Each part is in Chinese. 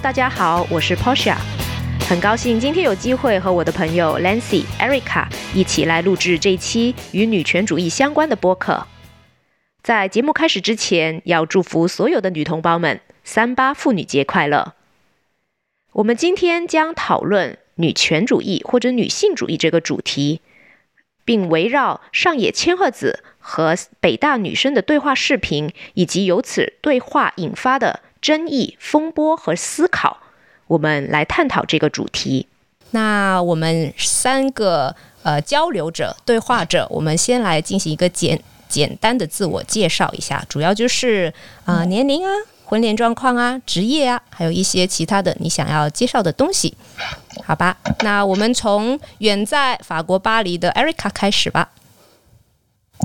大家好，我是 Portia，很高兴今天有机会和我的朋友 Lancy、Erica 一起来录制这一期与女权主义相关的播客。在节目开始之前，要祝福所有的女同胞们三八妇女节快乐。我们今天将讨论女权主义或者女性主义这个主题，并围绕上野千鹤子和北大女生的对话视频，以及由此对话引发的。争议、风波和思考，我们来探讨这个主题。那我们三个呃交流者、对话者，我们先来进行一个简简单的自我介绍一下，主要就是啊年龄啊、婚恋状况啊、职业啊，还有一些其他的你想要介绍的东西，好吧？那我们从远在法国巴黎的 Erica 开始吧。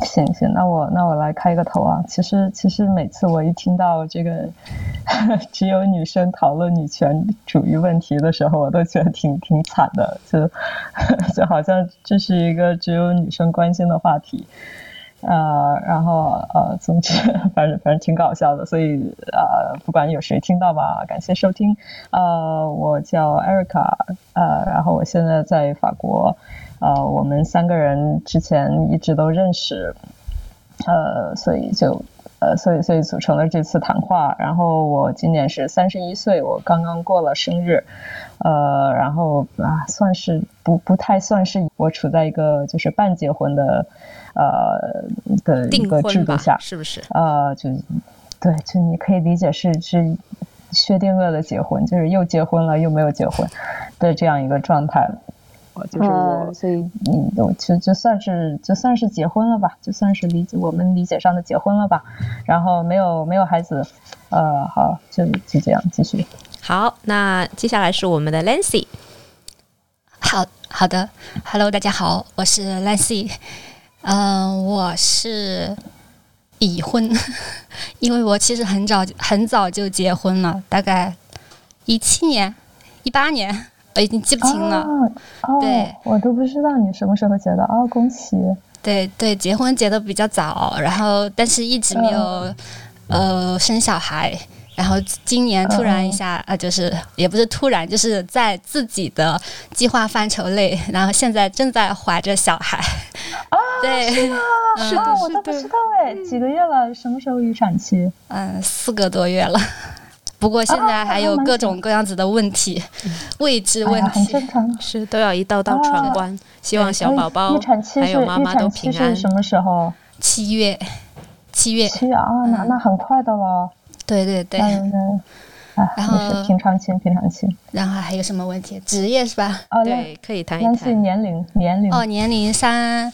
行行，那我那我来开个头啊。其实其实每次我一听到这个 只有女生讨论女权主义问题的时候，我都觉得挺挺惨的，就 就好像这是一个只有女生关心的话题。呃，然后呃，总之 反正反正挺搞笑的，所以呃，不管有谁听到吧，感谢收听。呃，我叫 Erica，呃，然后我现在在法国。呃，我们三个人之前一直都认识，呃，所以就呃，所以所以组成了这次谈话。然后我今年是三十一岁，我刚刚过了生日，呃，然后啊，算是不不太算是我处在一个就是半结婚的呃的一个制度下，是不是？呃，就对，就你可以理解是是薛定谔的结婚，就是又结婚了又没有结婚的这样一个状态了。就是我，所以嗯，我就就算是就算是结婚了吧，就算是理解我们理解上的结婚了吧。然后没有没有孩子，呃，好，就就这样继续。好，那接下来是我们的 Lancy。好好的，Hello，大家好，我是 Lancy。嗯，我是已婚，因为我其实很早很早就结婚了，大概一七年、一八年。我已经记不清了，对，我都不知道你什么时候结的。啊！恭喜，对对，结婚结的比较早，然后但是一直没有呃生小孩，然后今年突然一下啊，就是也不是突然，就是在自己的计划范畴内，然后现在正在怀着小孩。啊，对，是的，我都不知道哎，几个月了？什么时候预产期？嗯，四个多月了。不过现在还有各种各样子的问题，未知问题，是都要一道道闯关。希望小宝宝还有妈妈都平安。什么时候？七月，七月。七月啊，那那很快的了。对对对。然后平常心，平常心。然后还有什么问题？职业是吧？哦，对，可以谈一谈。年龄，年龄。哦，年龄三，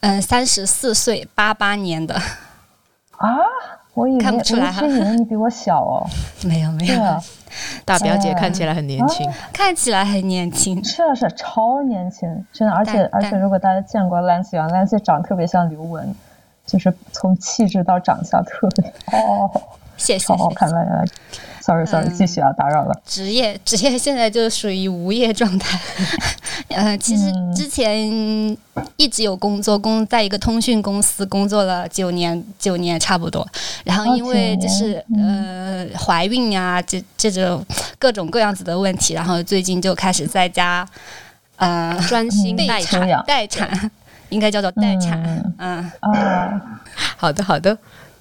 嗯，三十四岁，八八年的。啊？我以为看不出来哈，以为你比我小哦。没有没有，大表姐看起来很年轻，看起来很年轻，是是超年轻，真的。而且而且，如果大家见过 Lancy，Lancy 长得特别像刘雯，就是从气质到长相特别哦。谢谢，好好看来，sorry，sorry，继续啊，打扰了。职业，职业现在就属于无业状态。呃，其实之前一直有工作，工在一个通讯公司工作了九年，九年差不多。然后因为就是呃怀孕呀，这这种各种各样子的问题，然后最近就开始在家呃专心待产，待产应该叫做待产。嗯啊，好的好的，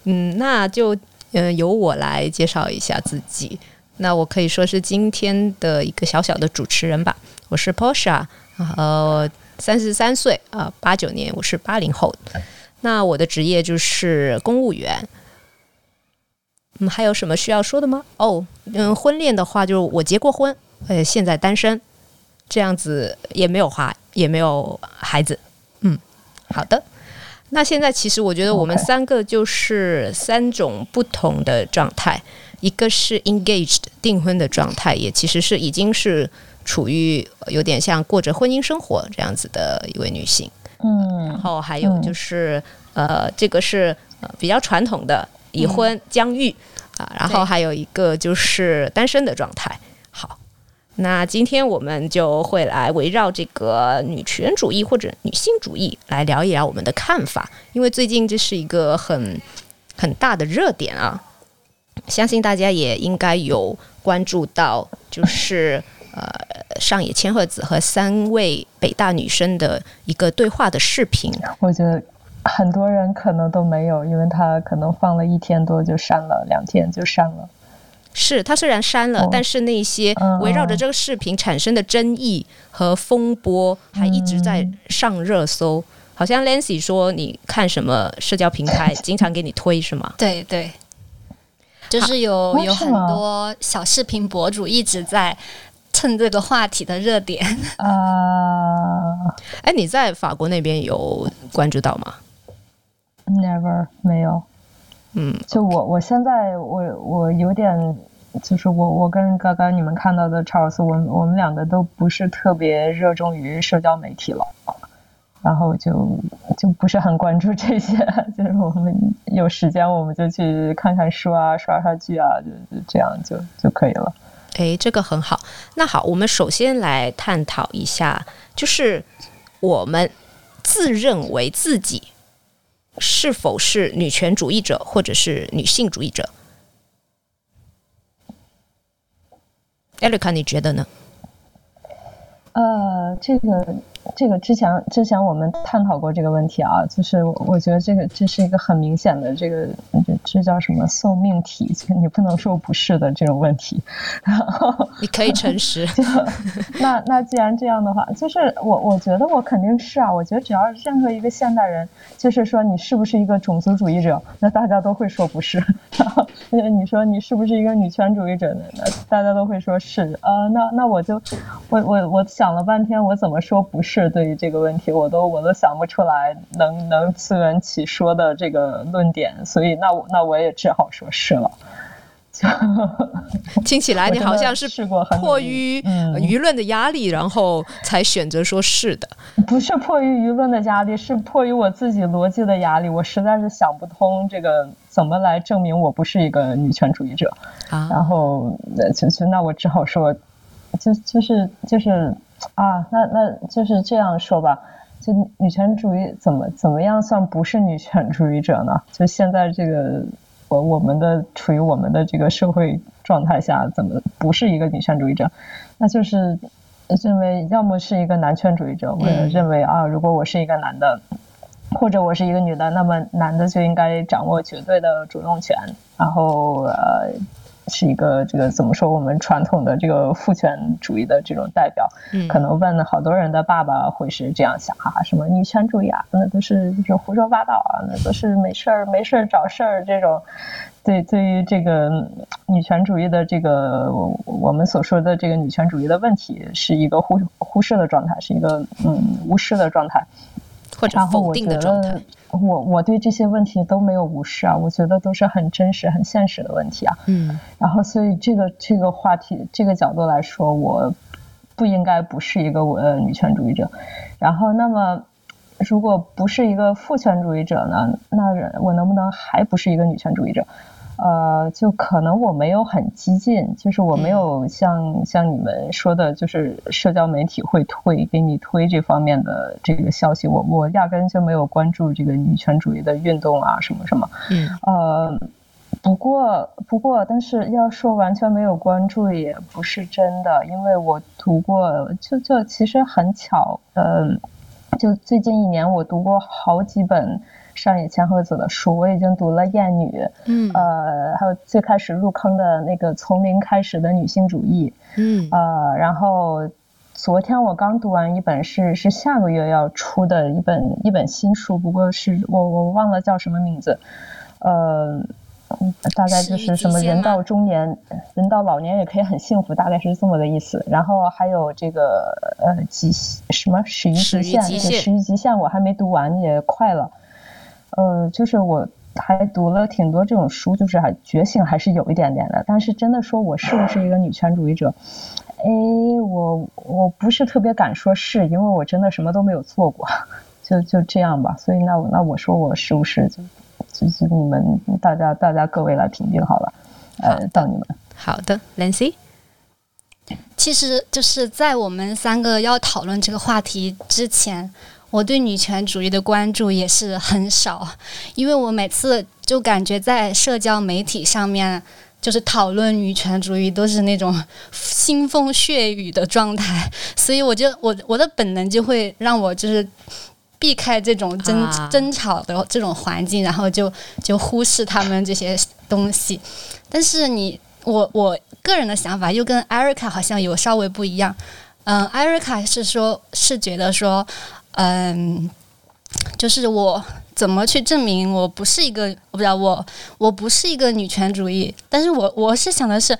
嗯，那就。嗯，由我来介绍一下自己。那我可以说是今天的一个小小的主持人吧。我是 Portia，呃，三十三岁啊，八九年，我是八零后。那我的职业就是公务员。嗯，还有什么需要说的吗？哦，嗯，婚恋的话，就是我结过婚，呃，现在单身，这样子也没有花，也没有孩子。嗯，好的。那现在其实我觉得我们三个就是三种不同的状态，一个是 engaged 订婚的状态，也其实是已经是处于有点像过着婚姻生活这样子的一位女性，嗯，然后还有就是呃，这个是比较传统的已婚将育啊，然后还有一个就是单身的状态。那今天我们就会来围绕这个女权主义或者女性主义来聊一聊我们的看法，因为最近这是一个很很大的热点啊，相信大家也应该有关注到就是呃上野千鹤子和三位北大女生的一个对话的视频。我觉得很多人可能都没有，因为他可能放了一天多就删了，两天就删了。是他虽然删了，但是那些围绕着这个视频产生的争议和风波还一直在上热搜。好像 Lancy 说，你看什么社交平台，经常给你推是吗？对对，就是有有很多小视频博主一直在蹭这个话题的热点。啊，哎，你在法国那边有关注到吗？Never，没有。嗯，就我我现在我我有点，就是我我跟刚刚你们看到的查尔斯，我们我们两个都不是特别热衷于社交媒体了。然后就就不是很关注这些，就是我们有时间我们就去看看书啊，刷刷剧啊，就就这样就就可以了。哎，这个很好。那好，我们首先来探讨一下，就是我们自认为自己是否是女权主义者或者是女性主义者。艾瑞卡，你觉得呢？呃，这个。这个之前之前我们探讨过这个问题啊，就是我觉得这个这是一个很明显的这个这这叫什么送命题，你不能说不是的这种问题。然 后你可以诚实。那那既然这样的话，就是我我觉得我肯定是啊，我觉得只要任何一个现代人，就是说你是不是一个种族主义者，那大家都会说不是。然 后你说你是不是一个女权主义者呢？那大家都会说是。呃，那那我就我我我想了半天，我怎么说不是？是对于这个问题，我都我都想不出来能能自圆其说的这个论点，所以那我那我也只好说是了。听起来你好像是迫于舆论的压力，然后才选择说是的。不是迫于舆论的压力，是迫于我自己逻辑的压力。我实在是想不通这个怎么来证明我不是一个女权主义者。啊，然后就就那我只好说，就就是就是。啊，那那就是这样说吧，就女权主义怎么怎么样算不是女权主义者呢？就现在这个我我们的处于我们的这个社会状态下，怎么不是一个女权主义者？那就是认为要么是一个男权主义者，我认为啊，如果我是一个男的，或者我是一个女的，那么男的就应该掌握绝对的主动权，然后呃。是一个这个怎么说？我们传统的这个父权主义的这种代表，可能问好多人的爸爸会是这样想啊，什么女权主义啊，那都是就是胡说八道啊，那都是没事儿没事儿找事儿这种。对，对于这个女权主义的这个我们所说的这个女权主义的问题，是一个忽忽视的状态，是一个嗯无视的状态。或者否定的状态，我我对这些问题都没有无视啊，我觉得都是很真实、很现实的问题啊。嗯，然后所以这个这个话题这个角度来说，我不应该不是一个呃女权主义者。然后，那么如果不是一个父权主义者呢？那我能不能还不是一个女权主义者？呃，就可能我没有很激进，就是我没有像像你们说的，就是社交媒体会推给你推这方面的这个消息，我我压根就没有关注这个女权主义的运动啊，什么什么。嗯。呃，不过不过，但是要说完全没有关注也不是真的，因为我读过，就就其实很巧，嗯，就最近一年我读过好几本。上野千鹤子的书，我已经读了《艳女》，嗯，呃，还有最开始入坑的那个《从零开始的女性主义》，嗯，呃，然后昨天我刚读完一本是是下个月要出的一本一本新书，不过是我我忘了叫什么名字，呃，大概就是什么人到中年，人到老年也可以很幸福，大概是这么个意思。然后还有这个呃极什么始于极限，始于极限我还没读完，也快了。呃，就是我还读了挺多这种书，就是还觉醒还是有一点点的。但是真的说我是不是一个女权主义者？哎，我我不是特别敢说是，因为我真的什么都没有做过，就就这样吧。所以那那我说我是不是就就就你们大家大家各位来评定好了。呃，到你们。好的，Lancy。其实就是在我们三个要讨论这个话题之前。我对女权主义的关注也是很少，因为我每次就感觉在社交媒体上面就是讨论女权主义都是那种腥风血雨的状态，所以我就我我的本能就会让我就是避开这种争争吵的这种环境，然后就就忽视他们这些东西。但是你我我个人的想法又跟艾瑞卡好像有稍微不一样。嗯，艾瑞卡是说，是觉得说，嗯，就是我。怎么去证明我不是一个我不知道我我不是一个女权主义？但是我我是想的是，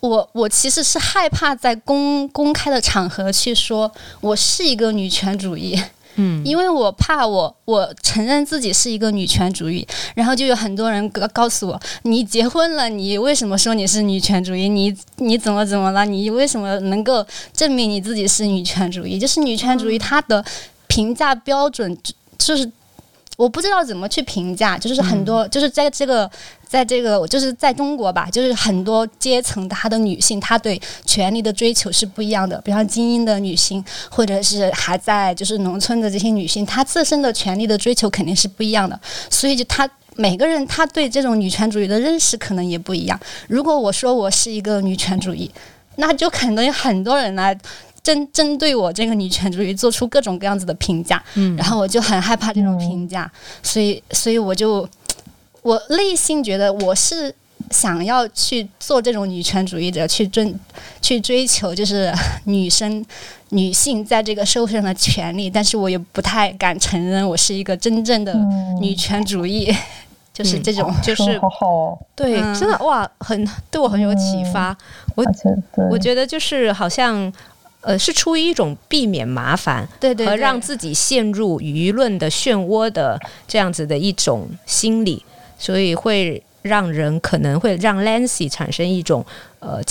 我我其实是害怕在公公开的场合去说我是一个女权主义，嗯，因为我怕我我承认自己是一个女权主义，然后就有很多人告告诉我，你结婚了，你为什么说你是女权主义？你你怎么怎么了？你为什么能够证明你自己是女权主义？就是女权主义它的评价标准就是。我不知道怎么去评价，就是很多，就是在这个，在这个，就是在中国吧，就是很多阶层，她的女性，她对权力的追求是不一样的。比方精英的女性，或者是还在就是农村的这些女性，她自身的权力的追求肯定是不一样的。所以，就她每个人，她对这种女权主义的认识可能也不一样。如果我说我是一个女权主义，那就可能有很多人来。针针对我这个女权主义做出各种各样子的评价，嗯，然后我就很害怕这种评价，所以所以我就我内心觉得我是想要去做这种女权主义者，去追去追求就是女生女性在这个社会上的权利，但是我也不太敢承认我是一个真正的女权主义，就是这种就是对，真的哇，很对我很有启发，我我觉得就是好像。呃，是出于一种避免麻烦，对对，和让自己陷入舆论的漩涡的这样子的一种心理，所以会让人可能会让 Lancy 产生一种呃，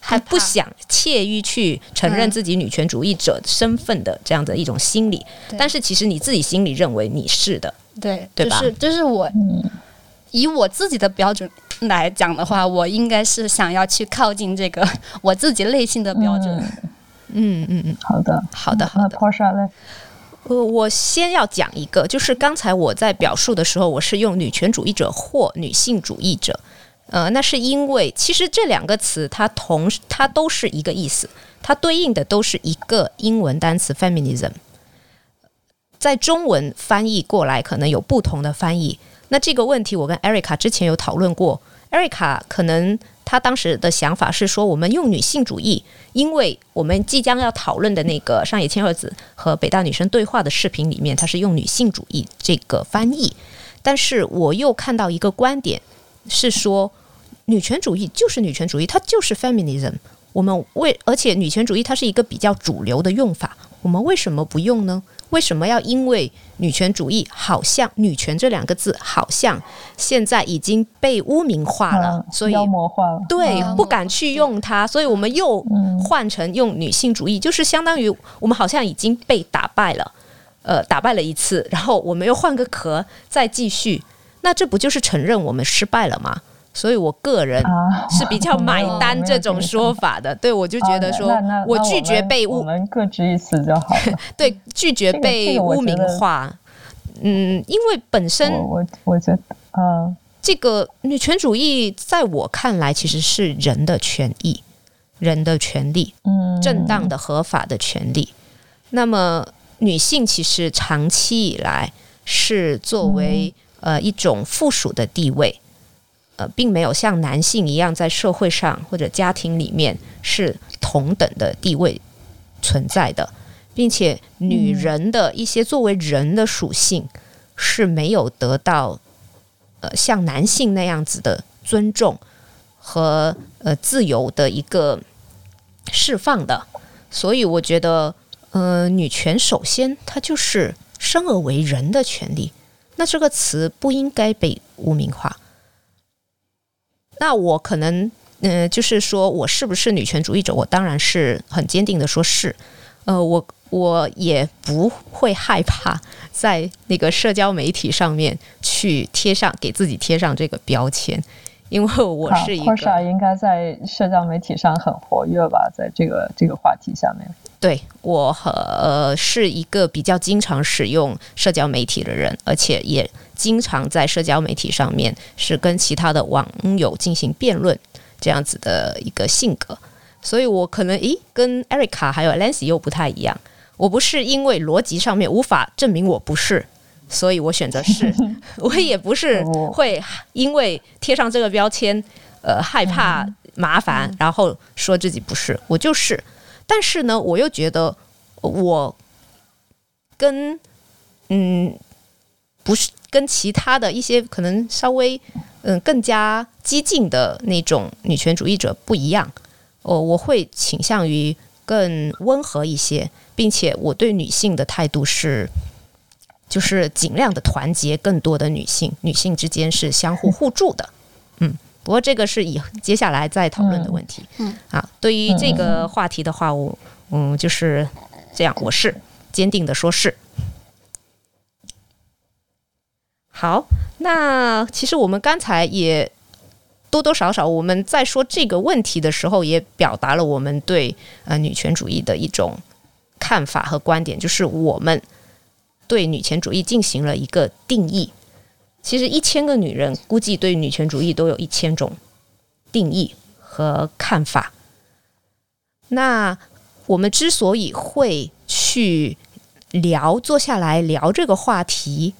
还不想怯于去承认自己女权主义者身份的这样的一种心理。但是其实你自己心里认为你是的，对对吧？就是就是我以我自己的标准来讲的话，我应该是想要去靠近这个 我自己内心的标准。嗯嗯嗯，好的，好的，好的。呃，我先要讲一个，就是刚才我在表述的时候，我是用女权主义者或女性主义者，呃，那是因为其实这两个词它同它都是一个意思，它对应的都是一个英文单词 feminism，在中文翻译过来可能有不同的翻译。那这个问题我跟 Erica 之前有讨论过，Erica 可能。他当时的想法是说，我们用女性主义，因为我们即将要讨论的那个上野千鹤子和北大女生对话的视频里面，他是用女性主义这个翻译。但是我又看到一个观点是说，女权主义就是女权主义，它就是 feminism。我们为而且女权主义它是一个比较主流的用法，我们为什么不用呢？为什么要因为女权主义好像女权这两个字好像现在已经被污名化了，所以妖魔化了，对，不敢去用它，所以我们又换成用女性主义，就是相当于我们好像已经被打败了，呃，打败了一次，然后我们又换个壳再继续，那这不就是承认我们失败了吗？所以我个人是比较买单这种说法的，对我就觉得说，我拒绝被污，我们各执一词就好了。对，拒绝被污名化。嗯，因为本身我我觉得，嗯，这个女权主义在我看来其实是人的权益、人的权利，嗯，正当的、合法的权利。那么女性其实长期以来是作为呃一种附属的地位。呃，并没有像男性一样在社会上或者家庭里面是同等的地位存在的，并且女人的一些作为人的属性是没有得到呃像男性那样子的尊重和呃自由的一个释放的。所以我觉得，呃，女权首先它就是生而为人的权利，那这个词不应该被污名化。那我可能，嗯，就是说我是不是女权主义者？我当然是很坚定的说是，呃，我我也不会害怕在那个社交媒体上面去贴上给自己贴上这个标签，因为我是一个应该在社交媒体上很活跃吧，在这个这个话题下面。对我和是一个比较经常使用社交媒体的人，而且也经常在社交媒体上面是跟其他的网友进行辩论这样子的一个性格，所以我可能诶跟 Erica 还有 Lancy 又不太一样。我不是因为逻辑上面无法证明我不是，所以我选择是。我也不是会因为贴上这个标签，呃，害怕麻烦，然后说自己不是，我就是。但是呢，我又觉得我跟嗯不是跟其他的一些可能稍微嗯更加激进的那种女权主义者不一样，哦，我会倾向于更温和一些，并且我对女性的态度是，就是尽量的团结更多的女性，女性之间是相互互助的，嗯。不过这个是以接下来再讨论的问题。嗯，啊，对于这个话题的话，我嗯就是这样，我是坚定的说是。好，那其实我们刚才也多多少少我们在说这个问题的时候，也表达了我们对呃女权主义的一种看法和观点，就是我们对女权主义进行了一个定义。其实一千个女人估计对女权主义都有一千种定义和看法。那我们之所以会去聊，坐下来聊这个话题，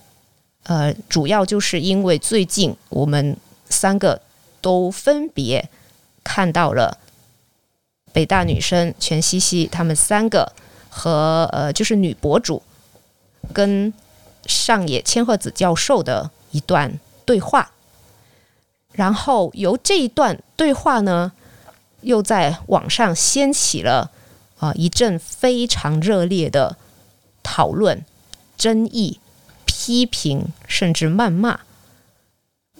呃，主要就是因为最近我们三个都分别看到了北大女生全西西他们三个和呃，就是女博主跟上野千鹤子教授的。一段对话，然后由这一段对话呢，又在网上掀起了啊一阵非常热烈的讨论、争议、批评，甚至谩骂。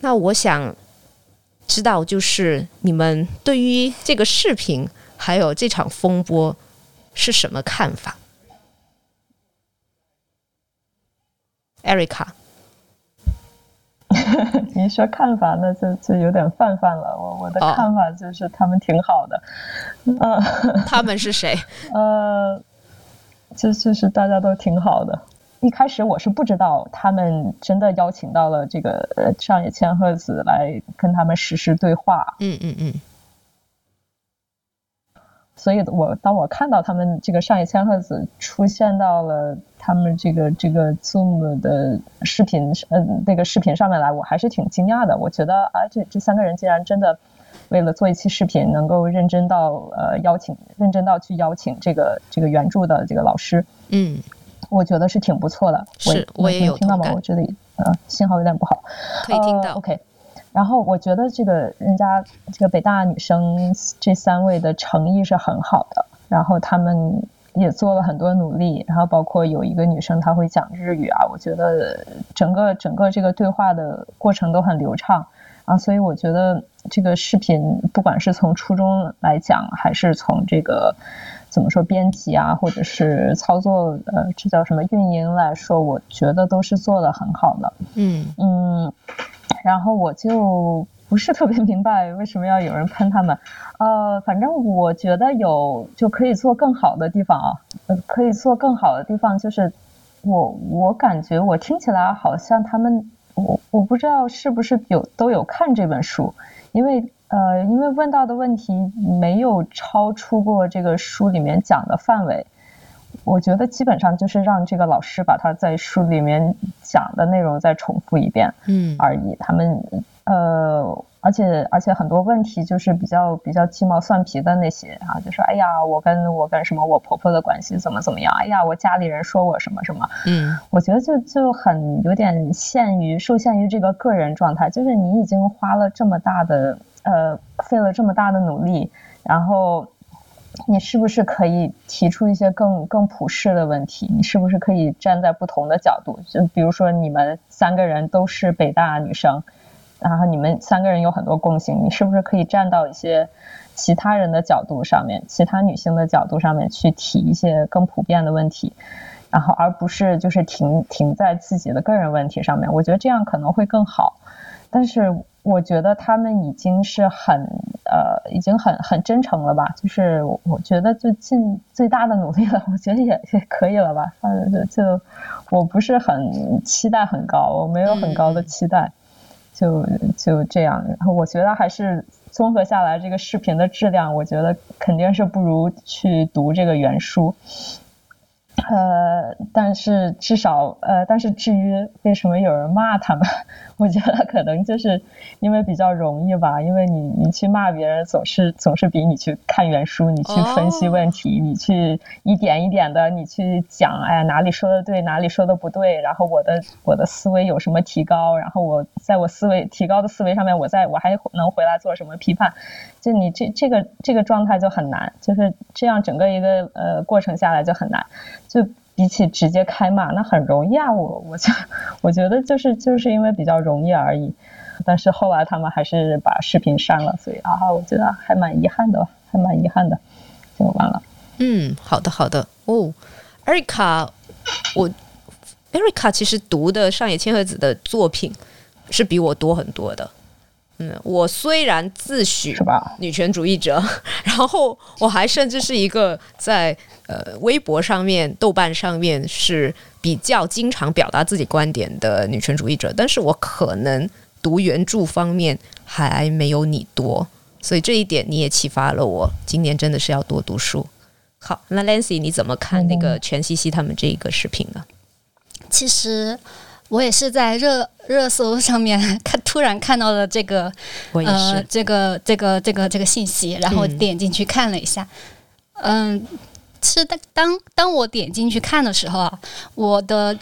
那我想知道，就是你们对于这个视频还有这场风波是什么看法，Erica？你说看法，那就就有点泛泛了。我我的看法就是他们挺好的，嗯，他们是谁？呃，就就是大家都挺好的。一开始我是不知道他们真的邀请到了这个上野千鹤子来跟他们实时对话。嗯嗯嗯。所以我当我看到他们这个上野千鹤子出现到了。他们这个这个 Zoom 的视频，嗯，那个视频上面来，我还是挺惊讶的。我觉得啊，这这三个人竟然真的为了做一期视频，能够认真到呃邀请，认真到去邀请这个这个原著的这个老师。嗯，我觉得是挺不错的。是，我也有听到吗？我这里呃信号有点不好。可以听到。OK。然后我觉得这个人家这个北大女生这三位的诚意是很好的，然后他们。也做了很多努力，然后包括有一个女生她会讲日语啊，我觉得整个整个这个对话的过程都很流畅啊，所以我觉得这个视频不管是从初衷来讲，还是从这个怎么说编辑啊，或者是操作呃这叫什么运营来说，我觉得都是做的很好的。嗯嗯，然后我就。不是特别明白为什么要有人喷他们，呃，反正我觉得有就可以做更好的地方啊，可以做更好的地方就是我我感觉我听起来好像他们我我不知道是不是有都有看这本书，因为呃因为问到的问题没有超出过这个书里面讲的范围，我觉得基本上就是让这个老师把他在书里面讲的内容再重复一遍，嗯而已，他们。呃，而且而且很多问题就是比较比较鸡毛蒜皮的那些啊，就说哎呀，我跟我跟什么我婆婆的关系怎么怎么样？哎呀，我家里人说我什么什么？嗯，我觉得就就很有点限于受限于这个个人状态，就是你已经花了这么大的呃费了这么大的努力，然后你是不是可以提出一些更更普世的问题？你是不是可以站在不同的角度？就比如说你们三个人都是北大女生。然后你们三个人有很多共性，你是不是可以站到一些其他人的角度上面，其他女性的角度上面去提一些更普遍的问题，然后而不是就是停停在自己的个人问题上面？我觉得这样可能会更好。但是我觉得他们已经是很呃，已经很很真诚了吧？就是我觉得就尽最大的努力了，我觉得也也可以了吧。反正就就我不是很期待很高，我没有很高的期待，就就这样。然后我觉得还是综合下来，这个视频的质量，我觉得肯定是不如去读这个原书。呃，但是至少呃，但是至于为什么有人骂他们，我觉得可能就是因为比较容易吧，因为你你去骂别人总是总是比你去看原书，你去分析问题，你去一点一点的你去讲，哎呀哪里说的对，哪里说的不对，然后我的我的思维有什么提高，然后我在我思维提高的思维上面，我在我还能回来做什么批判，就你这这个这个状态就很难，就是这样整个一个呃过程下来就很难。就比起直接开骂，那很容易啊！我我就我觉得就是就是因为比较容易而已。但是后来他们还是把视频删了，所以啊，我觉得还蛮遗憾的，还蛮遗憾的，就完了。嗯，好的好的哦，艾瑞卡，我艾瑞卡其实读的上野千鹤子的作品是比我多很多的。嗯，我虽然自诩女权主义者，然后我还甚至是一个在呃微博上面、豆瓣上面是比较经常表达自己观点的女权主义者，但是我可能读原著方面还没有你多，所以这一点你也启发了我，今年真的是要多读书。好，那 Lancy 你怎么看那个全西西他们这一个视频呢？其实。我也是在热热搜上面看，突然看到了这个，呃，这个这个这个这个信息，然后点进去看了一下。嗯，是当当当我点进去看的时候啊，我的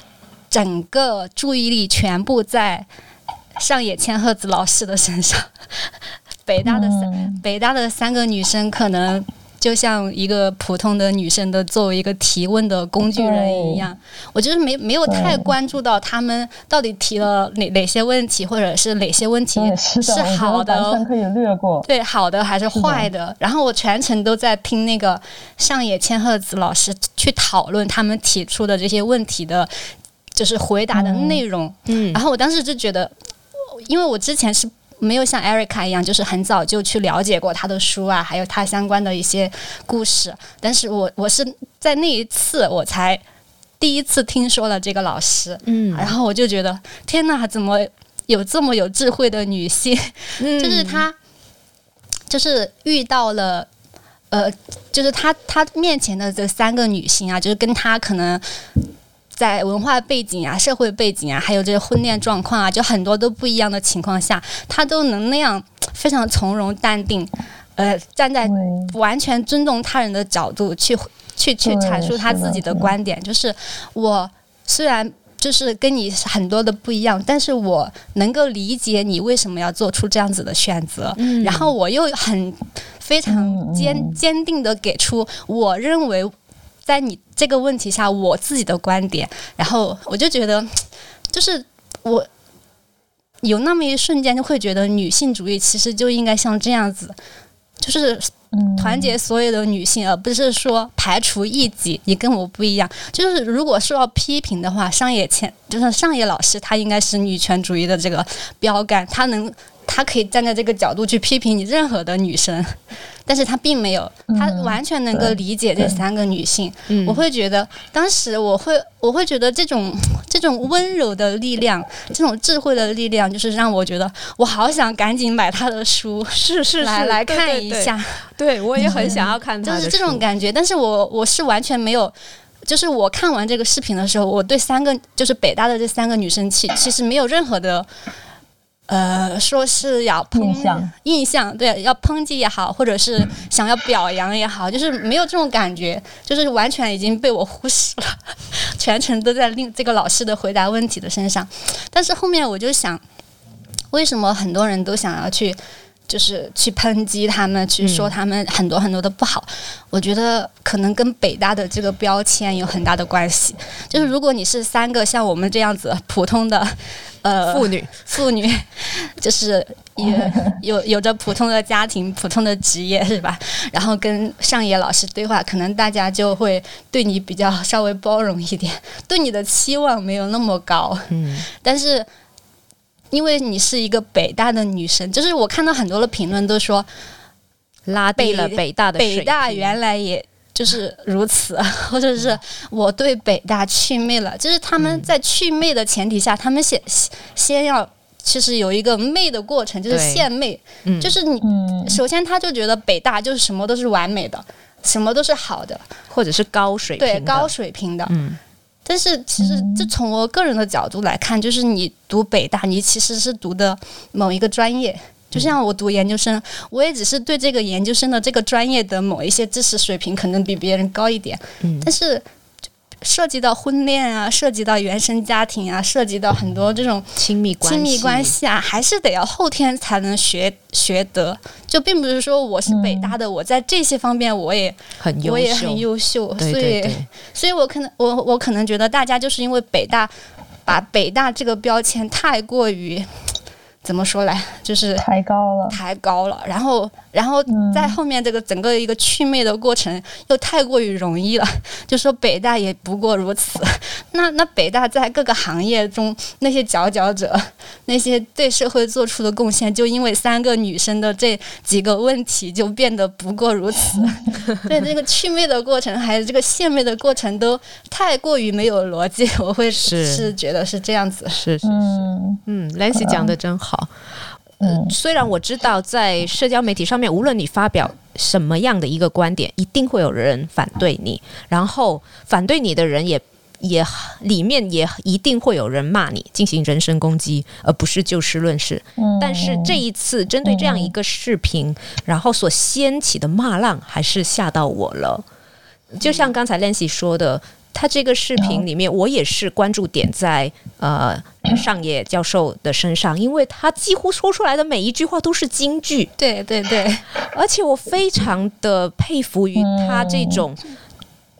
整个注意力全部在上野千鹤子老师的身上。北大的三北大的三个女生可能。就像一个普通的女生的作为一个提问的工具人一样，我就是没没有太关注到他们到底提了哪哪些问题，或者是哪些问题是好的，可以略过。对，好的还是坏的？然后我全程都在听那个上野千鹤子老师去讨论他们提出的这些问题的，就是回答的内容。嗯，然后我当时就觉得，因为我之前是。没有像 Erica 一样，就是很早就去了解过他的书啊，还有他相关的一些故事。但是我我是在那一次我才第一次听说了这个老师，嗯，然后我就觉得天哪，怎么有这么有智慧的女性？就是她，就是遇到了，呃，就是她她面前的这三个女性啊，就是跟她可能。在文化背景啊、社会背景啊，还有这个婚恋状况啊，就很多都不一样的情况下，他都能那样 非常从容淡定，呃，站在完全尊重他人的角度去去去阐述他自己的观点。就是我虽然就是跟你很多的不一样，但是我能够理解你为什么要做出这样子的选择。然后我又很非常坚坚定的给出我认为。在你这个问题下，我自己的观点，然后我就觉得，就是我有那么一瞬间就会觉得，女性主义其实就应该像这样子，就是团结所有的女性，而不是说排除异己。你跟我不一样，就是如果说要批评的话，上野千就是上野老师，他应该是女权主义的这个标杆，他能。他可以站在这个角度去批评你任何的女生，但是他并没有，他完全能够理解这三个女性。我会觉得，当时我会，我会觉得这种 这种温柔的力量，这种智慧的力量，就是让我觉得我好想赶紧买他的书，是是来来看一下。对我也很想要看，就是这种感觉。但是我我是完全没有，就是我看完这个视频的时候，我对三个就是北大的这三个女生，其其实没有任何的。呃，说是要印象，印象对，要抨击也好，或者是想要表扬也好，就是没有这种感觉，就是完全已经被我忽视了，全程都在令这个老师的回答问题的身上。但是后面我就想，为什么很多人都想要去？就是去抨击他们，去说他们很多很多的不好。我觉得可能跟北大的这个标签有很大的关系。就是如果你是三个像我们这样子普通的呃妇女，妇女就是也 有有着普通的家庭、普通的职业，是吧？然后跟上野老师对话，可能大家就会对你比较稍微包容一点，对你的期望没有那么高。嗯，但是。因为你是一个北大的女生，就是我看到很多的评论都说拉低了北大的北大原来也就是如此，或者是我对北大祛魅了，就是他们在祛魅的前提下，他们先先要其实有一个媚的过程，就是献媚，就是你首先他就觉得北大就是什么都是完美的，什么都是好的，或者是高水平对高水平的，嗯。但是其实，这从我个人的角度来看，就是你读北大，你其实是读的某一个专业。就像我读研究生，我也只是对这个研究生的这个专业的某一些知识水平可能比别人高一点。嗯，但是。涉及到婚恋啊，涉及到原生家庭啊，涉及到很多这种亲密亲密关系啊，还是得要后天才能学学得。就并不是说我是北大的，我在这些方面我也很优秀，我也很优秀。所以，所以我可能我我可能觉得大家就是因为北大把北大这个标签太过于。怎么说来，就是抬高了，抬高了，然后，然后在后面这个整个一个祛魅的过程又太过于容易了，就说北大也不过如此。那那北大在各个行业中那些佼佼者，那些对社会做出的贡献，就因为三个女生的这几个问题就变得不过如此。对这个祛魅的过程，还有这个献媚的过程，都太过于没有逻辑。我会是觉得是这样子。是是是，嗯，Lancy 讲的真好。嗯，虽然我知道在社交媒体上面，无论你发表什么样的一个观点，一定会有人反对你，然后反对你的人也也里面也一定会有人骂你，进行人身攻击，而不是就事论事。但是这一次针对这样一个视频，然后所掀起的骂浪，还是吓到我了。就像刚才 Lancy 说的。他这个视频里面，我也是关注点在呃上野教授的身上，因为他几乎说出来的每一句话都是金句。对对对，而且我非常的佩服于他这种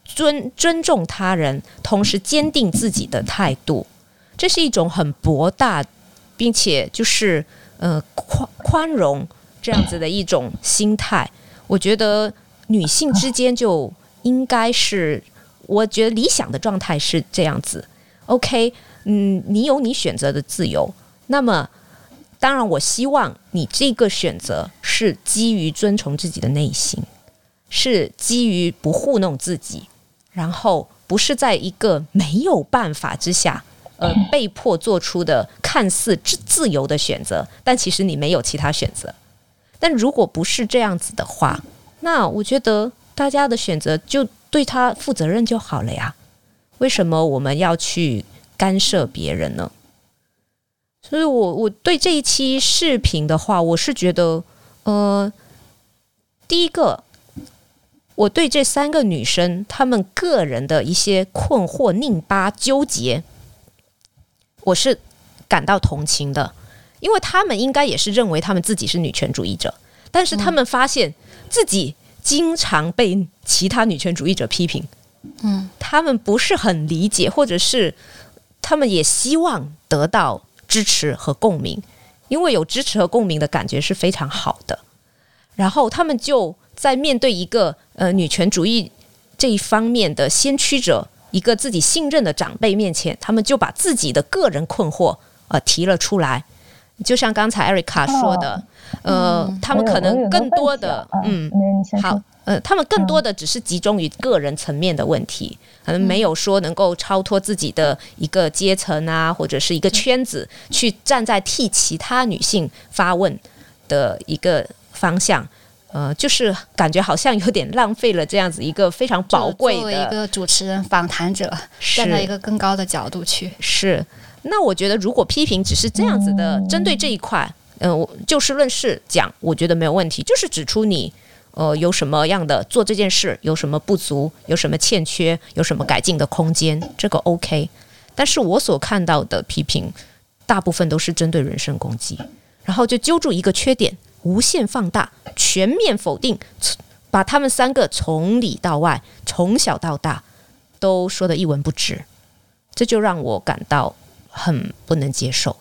尊尊重他人，同时坚定自己的态度，这是一种很博大，并且就是呃宽宽容这样子的一种心态。我觉得女性之间就应该是。我觉得理想的状态是这样子，OK，嗯，你有你选择的自由。那么，当然，我希望你这个选择是基于遵从自己的内心，是基于不糊弄自己，然后不是在一个没有办法之下，呃，被迫做出的看似自自由的选择，但其实你没有其他选择。但如果不是这样子的话，那我觉得大家的选择就。对他负责任就好了呀，为什么我们要去干涉别人呢？所以，我我对这一期视频的话，我是觉得，呃，第一个，我对这三个女生她们个人的一些困惑、拧巴、纠结，我是感到同情的，因为她们应该也是认为她们自己是女权主义者，但是她们发现自己。经常被其他女权主义者批评，嗯，他们不是很理解，或者是他们也希望得到支持和共鸣，因为有支持和共鸣的感觉是非常好的。然后他们就在面对一个呃女权主义这一方面的先驱者，一个自己信任的长辈面前，他们就把自己的个人困惑呃提了出来，就像刚才艾瑞卡说的。呃，他们可能更多的，嗯，好，呃，他们更多的只是集中于个人层面的问题，可能没有说能够超脱自己的一个阶层啊，或者是一个圈子，去站在替其他女性发问的一个方向，呃，就是感觉好像有点浪费了这样子一个非常宝贵的一个主持人访谈者站在一个更高的角度去。是。那我觉得，如果批评只是这样子的，针对这一块。嗯，我就事论事讲，我觉得没有问题，就是指出你呃有什么样的做这件事有什么不足，有什么欠缺，有什么改进的空间，这个 OK。但是我所看到的批评，大部分都是针对人身攻击，然后就揪住一个缺点，无限放大，全面否定，把他们三个从里到外，从小到大都说的一文不值，这就让我感到很不能接受。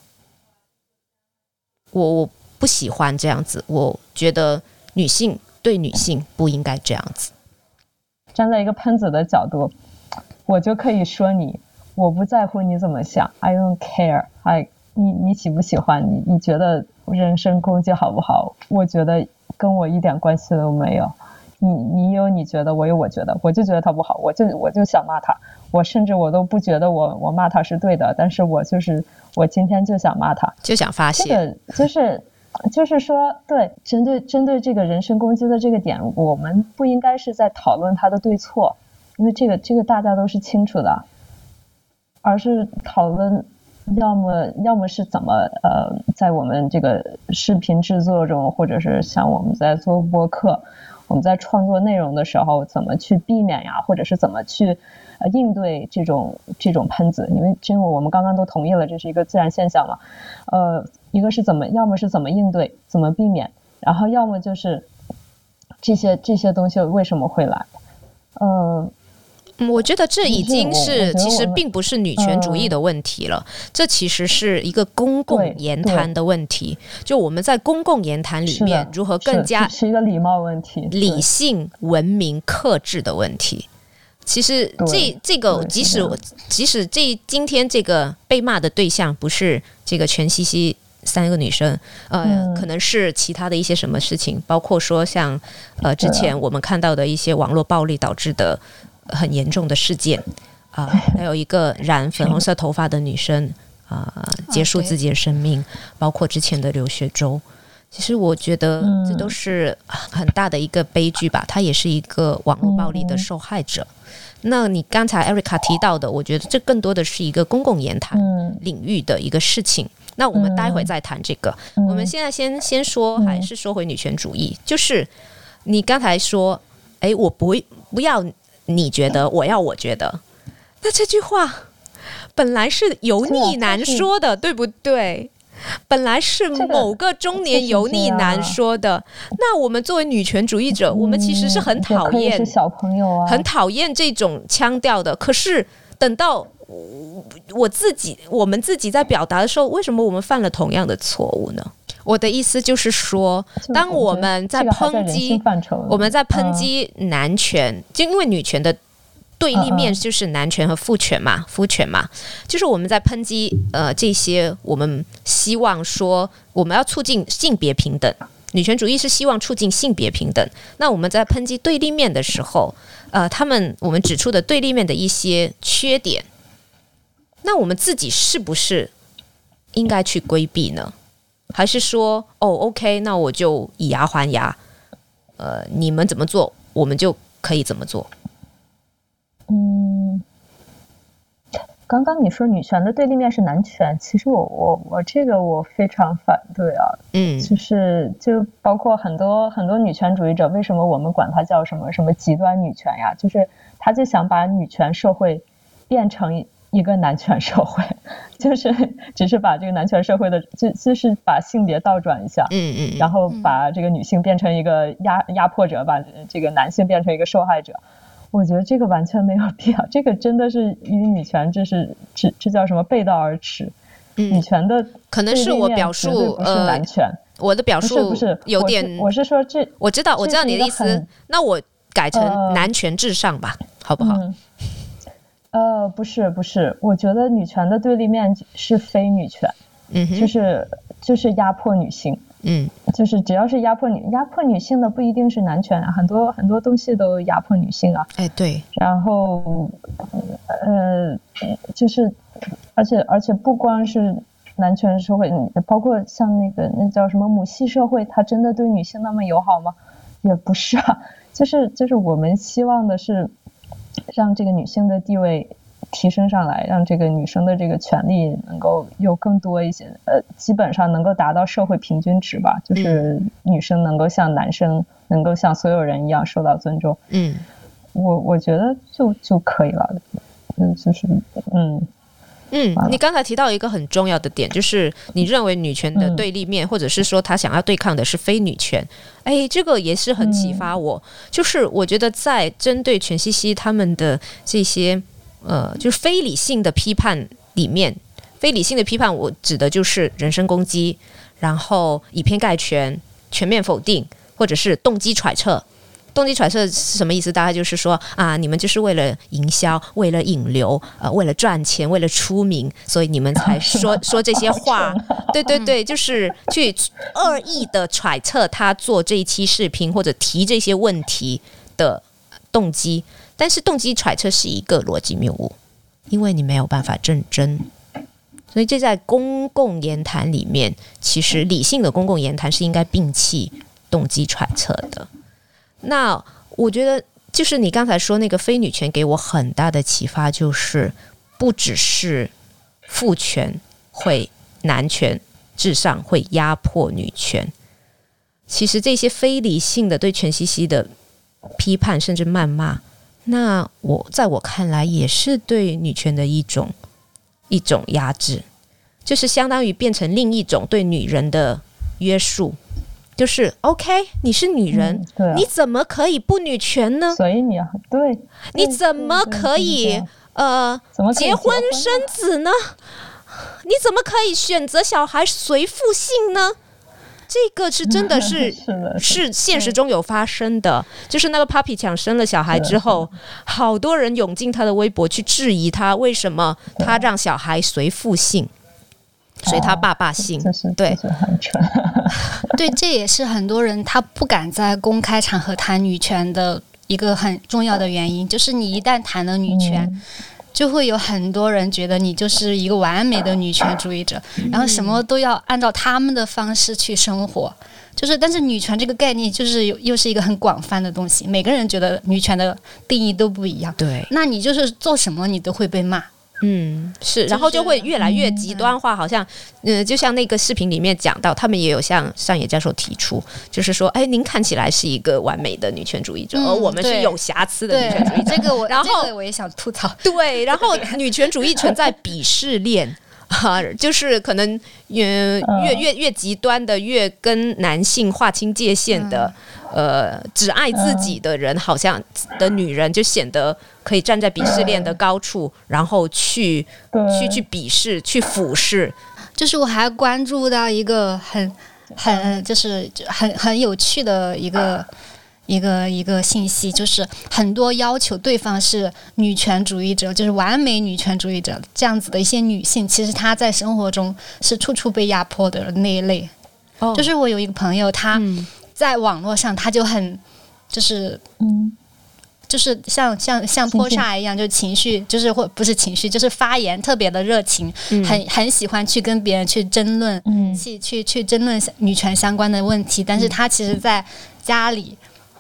我我不喜欢这样子，我觉得女性对女性不应该这样子。站在一个喷子的角度，我就可以说你，我不在乎你怎么想，I don't care，I 你你喜不喜欢？你你觉得人身攻击好不好？我觉得跟我一点关系都没有。你你有你觉得，我有我觉得，我就觉得他不好，我就我就想骂他。我甚至我都不觉得我我骂他是对的，但是我就是我今天就想骂他，就想发泄。这个就是就是说，对针对针对这个人身攻击的这个点，我们不应该是在讨论他的对错，因为这个这个大家都是清楚的，而是讨论要么要么是怎么呃，在我们这个视频制作中，或者是像我们在做播客。我们在创作内容的时候，怎么去避免呀？或者是怎么去呃应对这种这种喷子？因为因为我们刚刚都同意了，这是一个自然现象嘛。呃，一个是怎么，要么是怎么应对，怎么避免，然后要么就是这些这些东西为什么会来？呃。我觉得这已经是其实并不是女权主义的问题了，这其实是一个公共言谈的问题。就我们在公共言谈里面如何更加是一个礼貌问题、理性、文明、克制的问题。其实这这个即使即使这今天这个被骂的对象不是这个全西西三个女生，呃，可能是其他的一些什么事情，包括说像呃之前我们看到的一些网络暴力导致的。很严重的事件啊，还有一个染粉红色头发的女生啊，结束自己的生命，包括之前的刘学周，其实我觉得这都是很大的一个悲剧吧。他也是一个网络暴力的受害者。那你刚才艾瑞卡提到的，我觉得这更多的是一个公共言谈领域的一个事情。那我们待会再谈这个。我们现在先先说，还是说回女权主义？就是你刚才说，哎，我不不要。你觉得我要我觉得，那这句话本来是油腻男说的，对不对？本来是某个中年油腻男说的。那我们作为女权主义者，我们其实是很讨厌小朋友啊，很讨厌这种腔调的。可是等到我自己，我们自己在表达的时候，为什么我们犯了同样的错误呢？我的意思就是说，当我们在抨击，我们在抨击男权，就因为女权的对立面就是男权和父权嘛，父权嘛，就是我们在抨击呃这些，我们希望说我们要促进性别平等，女权主义是希望促进性别平等。那我们在抨击对立面的时候，呃，他们我们指出的对立面的一些缺点，那我们自己是不是应该去规避呢？还是说哦，OK，那我就以牙还牙。呃，你们怎么做，我们就可以怎么做。嗯，刚刚你说女权的对立面是男权，其实我我我这个我非常反对啊。嗯，就是就包括很多很多女权主义者，为什么我们管它叫什么什么极端女权呀？就是他就想把女权社会变成。一个男权社会，就是只是把这个男权社会的，就就是把性别倒转一下，嗯嗯，然后把这个女性变成一个压压迫者，把这个男性变成一个受害者。我觉得这个完全没有必要，这个真的是与女权这是这这叫什么背道而驰。女权的可能是我表述呃男权，我的表述不是有点，我是说这我知道我知道你的意思，那我改成男权至上吧，好不好？呃，不是不是，我觉得女权的对立面是非女权，嗯，就是就是压迫女性，嗯，就是只要是压迫女压迫女性的不一定是男权啊，很多很多东西都压迫女性啊，哎对，然后呃就是而且而且不光是男权社会，包括像那个那叫什么母系社会，它真的对女性那么友好吗？也不是啊，就是就是我们希望的是。让这个女性的地位提升上来，让这个女生的这个权利能够有更多一些，呃，基本上能够达到社会平均值吧，就是女生能够像男生，能够像所有人一样受到尊重。嗯，我我觉得就就可以了，嗯，就是嗯。嗯，你刚才提到一个很重要的点，就是你认为女权的对立面，或者是说他想要对抗的是非女权。哎，这个也是很启发我。就是我觉得在针对全西西他们的这些呃，就是非理性的批判里面，非理性的批判，我指的就是人身攻击，然后以偏概全、全面否定，或者是动机揣测。动机揣测是什么意思？大概就是说啊，你们就是为了营销，为了引流，呃，为了赚钱，为了出名，所以你们才说 说这些话。对对对，就是去恶意的揣测他做这一期视频或者提这些问题的动机。但是动机揣测是一个逻辑谬误，因为你没有办法证真。所以这在公共言谈里面，其实理性的公共言谈是应该摒弃动机揣测的。那我觉得，就是你刚才说那个非女权给我很大的启发，就是不只是父权会男权至上会压迫女权，其实这些非理性的对全西西的批判甚至谩骂，那我在我看来也是对女权的一种。一种压制，就是相当于变成另一种对女人的约束，就是 OK，你是女人，你怎么可以不女权呢？所以你对，你怎么可以呃结婚生子呢？你怎么可以选择小孩随父姓呢？这个是真的是 是现实中有发生的，就是那个 Papi 抢生了小孩之后，好多人涌进他的微博去质疑他为什么他让小孩随父姓，随他爸爸姓，对，对，这也是很多人他不敢在公开场合谈女权的一个很重要的原因，就是你一旦谈了女权。就会有很多人觉得你就是一个完美的女权主义者，然后什么都要按照他们的方式去生活。就是，但是女权这个概念就是又是一个很广泛的东西，每个人觉得女权的定义都不一样。对，那你就是做什么你都会被骂。嗯，是，然后就会越来越极端化，好像，嗯，就像那个视频里面讲到，他们也有向上野教授提出，就是说，哎，您看起来是一个完美的女权主义者，而我们是有瑕疵的女权主义者。这个我，然后我也想吐槽。对，然后女权主义存在鄙视链。哈，就是可能越越越越极端的，越跟男性划清界限的，呃，只爱自己的人，好像的女人就显得可以站在鄙视链的高处，然后去去去鄙视、去俯视。就是我还关注到一个很很就是很很有趣的一个。一个一个信息就是很多要求对方是女权主义者，就是完美女权主义者这样子的一些女性，其实她在生活中是处处被压迫的那一类。哦，就是我有一个朋友，他在网络上他就很就是嗯，就是像像像泼煞一样，就情绪就是或不是情绪，就是发言特别的热情，很很喜欢去跟别人去争论，去去去争论女权相关的问题，但是她其实在家里。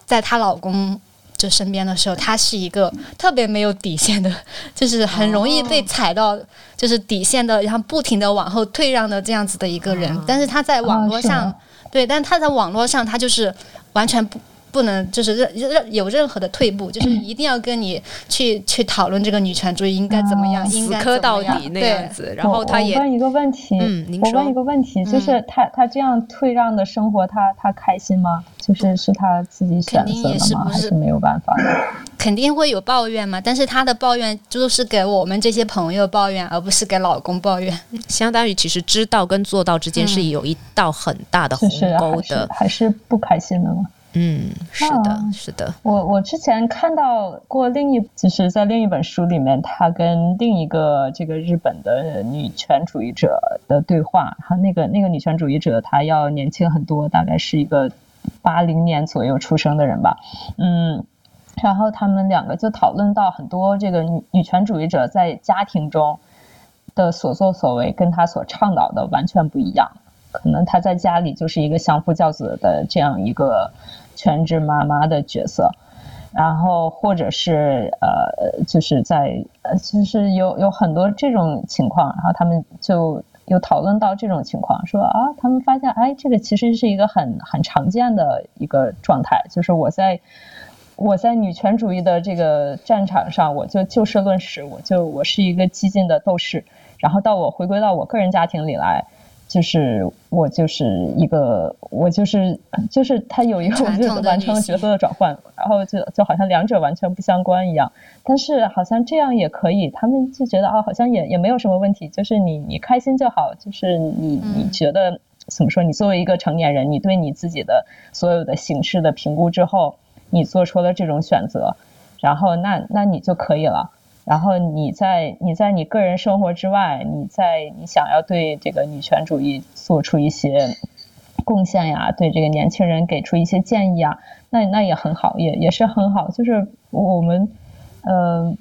在她老公就身边的时候，她是一个特别没有底线的，就是很容易被踩到就是底线的，然后不停的往后退让的这样子的一个人。但是她在网络上，对，但他在网络上，他就是完全不。不能就是任任有任何的退步，就是一定要跟你去去讨论这个女权主义应该怎么样，应该磕到底那样子。然后他也问一个问题，嗯，您说，我问一个问题，就是他他这样退让的生活，他他开心吗？就是是他自己选择的吗？还是没有办法？肯定会有抱怨嘛，但是他的抱怨就是给我们这些朋友抱怨，而不是给老公抱怨。相当于其实知道跟做到之间是有一道很大的鸿沟的，还是不开心的吗？嗯，是的，是的。我我之前看到过另一，就是在另一本书里面，他跟另一个这个日本的女权主义者的对话。他那个那个女权主义者，她要年轻很多，大概是一个八零年左右出生的人吧。嗯，然后他们两个就讨论到很多这个女女权主义者在家庭中的所作所为，跟他所倡导的完全不一样。可能他在家里就是一个相夫教子的这样一个。全职妈妈的角色，然后或者是呃，就是在呃，就是有有很多这种情况，然后他们就有讨论到这种情况，说啊，他们发现哎，这个其实是一个很很常见的一个状态，就是我在我在女权主义的这个战场上，我就就事论事，我就我是一个激进的斗士，然后到我回归到我个人家庭里来。就是我就是一个我就是就是他有一个我就完成了角色的转换，然后就就好像两者完全不相关一样，但是好像这样也可以，他们就觉得啊，好像也也没有什么问题，就是你你开心就好，就是你你觉得怎么说？你作为一个成年人，你对你自己的所有的形式的评估之后，你做出了这种选择，然后那那你就可以了。然后你在你在你个人生活之外，你在你想要对这个女权主义做出一些贡献呀，对这个年轻人给出一些建议啊，那那也很好，也也是很好。就是我们，呃。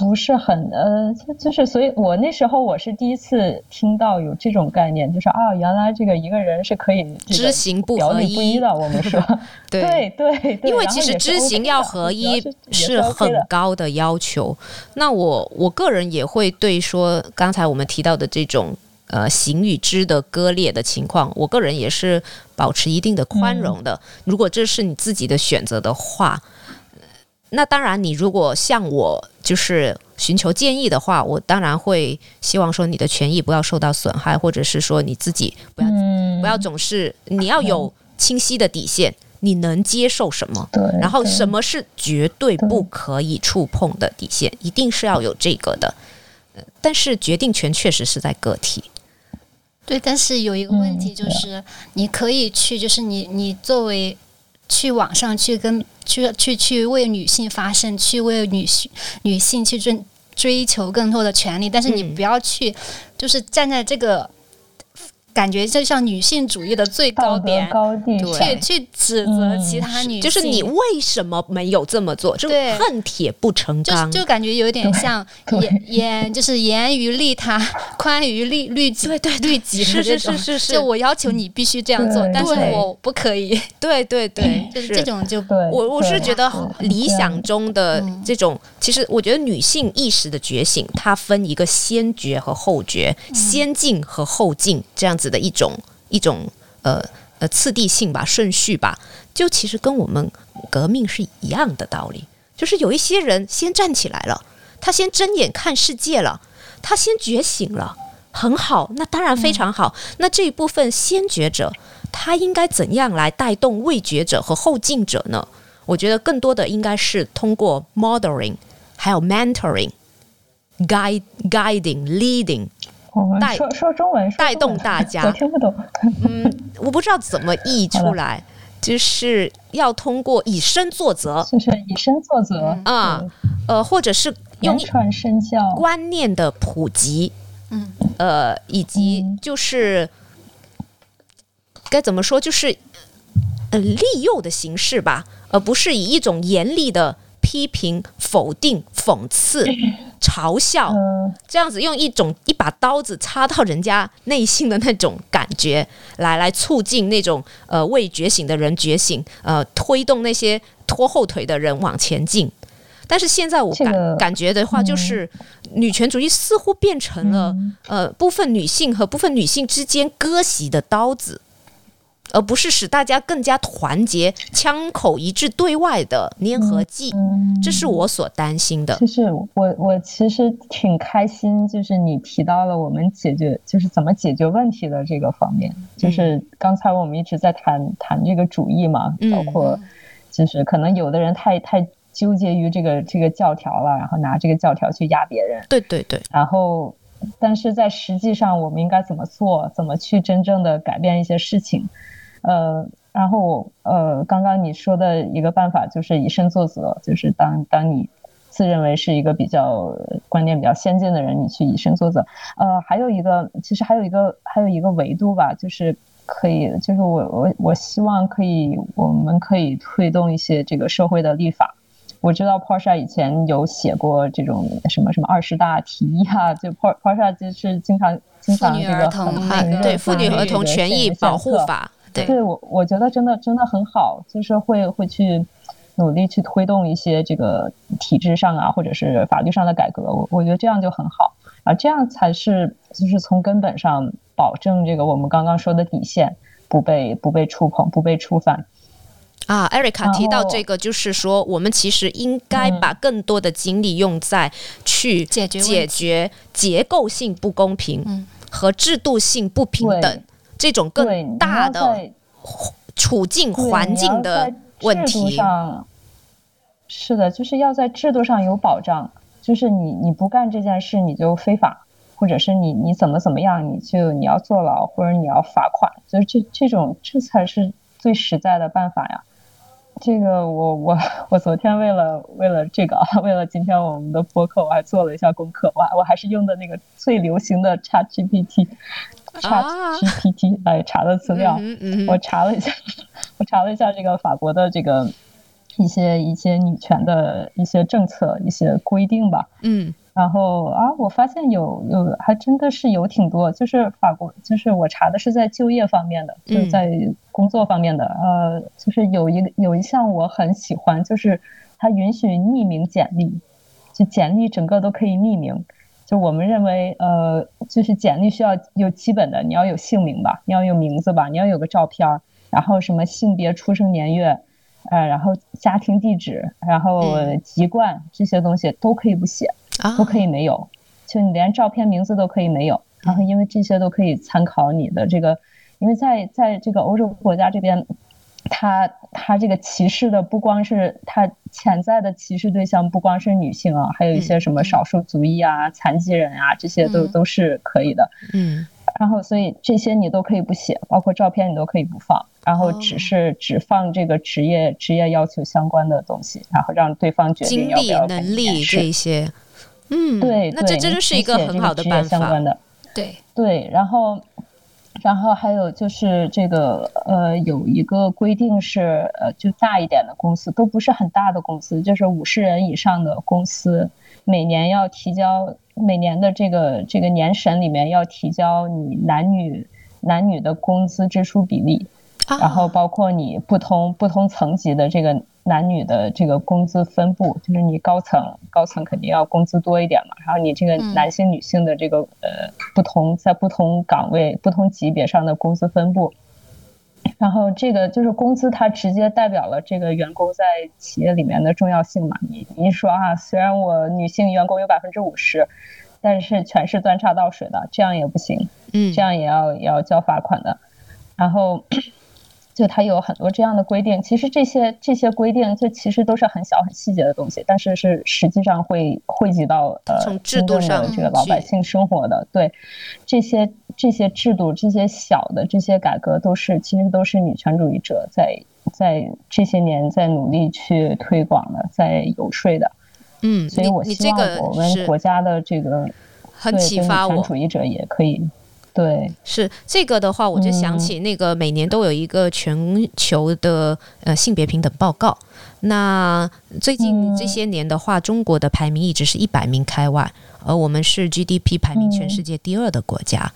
不是很呃，就是，所以我那时候我是第一次听到有这种概念，就是啊，原来这个一个人是可以知行不合一的。我们说，对对对，因为其实知行要合一是很高的要求。那我我个人也会对说刚才我们提到的这种呃行与知的割裂的情况，我个人也是保持一定的宽容的。如果这是你自己的选择的话。那当然，你如果向我就是寻求建议的话，我当然会希望说你的权益不要受到损害，或者是说你自己不要不要总是你要有清晰的底线，你能接受什么？对，然后什么是绝对不可以触碰的底线，一定是要有这个的。但是决定权确实是在个体。对，但是有一个问题就是，你可以去，就是你你作为。去网上去跟去去去为女性发声，去为女性女性去追追求更多的权利，但是你不要去，就是站在这个。感觉就像女性主义的最高点，高地去去指责其他女性，就是你为什么没有这么做？就恨铁不成钢，就感觉有点像严严，就是严于利他，宽于律律己，对对律己是是是是是，就我要求你必须这样做，但是我不可以。对对对，就是这种就我我是觉得理想中的这种，其实我觉得女性意识的觉醒，它分一个先觉和后觉，先进和后进这样。子的一种一种呃呃次第性吧，顺序吧，就其实跟我们革命是一样的道理。就是有一些人先站起来了，他先睁眼看世界了，他先觉醒了，很好，那当然非常好。那这一部分先觉者，他应该怎样来带动未觉者和后进者呢？我觉得更多的应该是通过 modeling，还有 mentoring，guide guiding leading。带说说中文，带动大 家。我听不懂。嗯，我不知道怎么译出来，就是要通过以身作则，就是以身作则啊，呃，或者是用传身教观念的普及，嗯，呃，以及就是该怎么说，就是呃利诱的形式吧，而不是以一种严厉的。批评、否定、讽刺、嘲笑，这样子用一种一把刀子插到人家内心的那种感觉，来来促进那种呃未觉醒的人觉醒，呃推动那些拖后腿的人往前进。但是现在我感感觉的话，就是女权主义似乎变成了呃部分女性和部分女性之间割席的刀子。而不是使大家更加团结、枪口一致对外的粘合剂，这是我所担心的。就是我，我其实挺开心，就是你提到了我们解决，就是怎么解决问题的这个方面。就是刚才我们一直在谈谈这个主义嘛，包括就是可能有的人太太纠结于这个这个教条了，然后拿这个教条去压别人。对对对。然后，但是在实际上，我们应该怎么做？怎么去真正的改变一些事情？呃，然后呃，刚刚你说的一个办法就是以身作则，就是当当你自认为是一个比较观念比较先进的人，你去以身作则。呃，还有一个，其实还有一个还有一个维度吧，就是可以，就是我我我希望可以，我们可以推动一些这个社会的立法。我知道 Porsche 以前有写过这种什么什么二十大提议啊，就 Porsche 就是经常经常这个很对妇女儿童权益保护法。对我，我觉得真的真的很好，就是会会去努力去推动一些这个体制上啊，或者是法律上的改革。我我觉得这样就很好啊，这样才是就是从根本上保证这个我们刚刚说的底线不被不被触碰、不被触犯。啊，艾瑞卡提到这个，就是说我们其实应该把更多的精力用在去解决解决结构性不公平和制度性不平等。这种更大的处境环境的问题，是的，就是要在制度上有保障。就是你你不干这件事，你就非法，或者是你你怎么怎么样，你就你要坐牢，或者你要罚款。就是这这种，这才是最实在的办法呀。这个我我 我昨天为了为了这个啊，为了今天我们的播客，我还做了一下功课，我我还是用的那个最流行的 Chat GPT，Chat GPT 来查的资料。我查了一下，我查了一下这个法国的这个一些一些女权的一些政策、一些规定吧。嗯。然后啊，我发现有有还真的是有挺多，就是法国，就是我查的是在就业方面的，就是在工作方面的，呃，就是有一个有一项我很喜欢，就是它允许匿名简历，就简历整个都可以匿名。就我们认为，呃，就是简历需要有基本的，你要有姓名吧，你要有名字吧，你要有个照片，然后什么性别、出生年月，呃，然后家庭地址，然后籍贯这些东西都可以不写。都可以没有，就你连照片、名字都可以没有。然后，因为这些都可以参考你的这个，因为在在这个欧洲国家这边，他他这个歧视的不光是他潜在的歧视对象，不光是女性啊，还有一些什么少数族裔啊、残疾人啊，这些都都是可以的。嗯。然后，所以这些你都可以不写，包括照片你都可以不放，然后只是只放这个职业职业要求相关的东西，然后让对方决定要不要能力这些。嗯，对，那这真的是一个很好的办法。对对，然后，然后还有就是这个呃，有一个规定是呃，就大一点的公司都不是很大的公司，就是五十人以上的公司，每年要提交每年的这个这个年审里面要提交你男女男女的工资支出比例，然后包括你不同不同层级的这个。男女的这个工资分布，就是你高层高层肯定要工资多一点嘛，然后你这个男性女性的这个呃不同在不同岗位不同级别上的工资分布，然后这个就是工资它直接代表了这个员工在企业里面的重要性嘛。你你说啊，虽然我女性员工有百分之五十，但是全是端茶倒水的，这样也不行，嗯，这样也要也要交罚款的，然后。就它有很多这样的规定，其实这些这些规定，这其实都是很小很细节的东西，但是是实际上会汇集到呃从制度上这个老百姓生活的。对，这些这些制度，这些小的这些改革，都是其实都是女权主义者在在这些年在努力去推广的，在游说的。嗯，所以我希望我们国家的这个很启发我，女权主义者也可以。对，是这个的话，我就想起那个每年都有一个全球的呃性别平等报告。那最近这些年的话，中国的排名一直是一百名开外，而我们是 GDP 排名全世界第二的国家。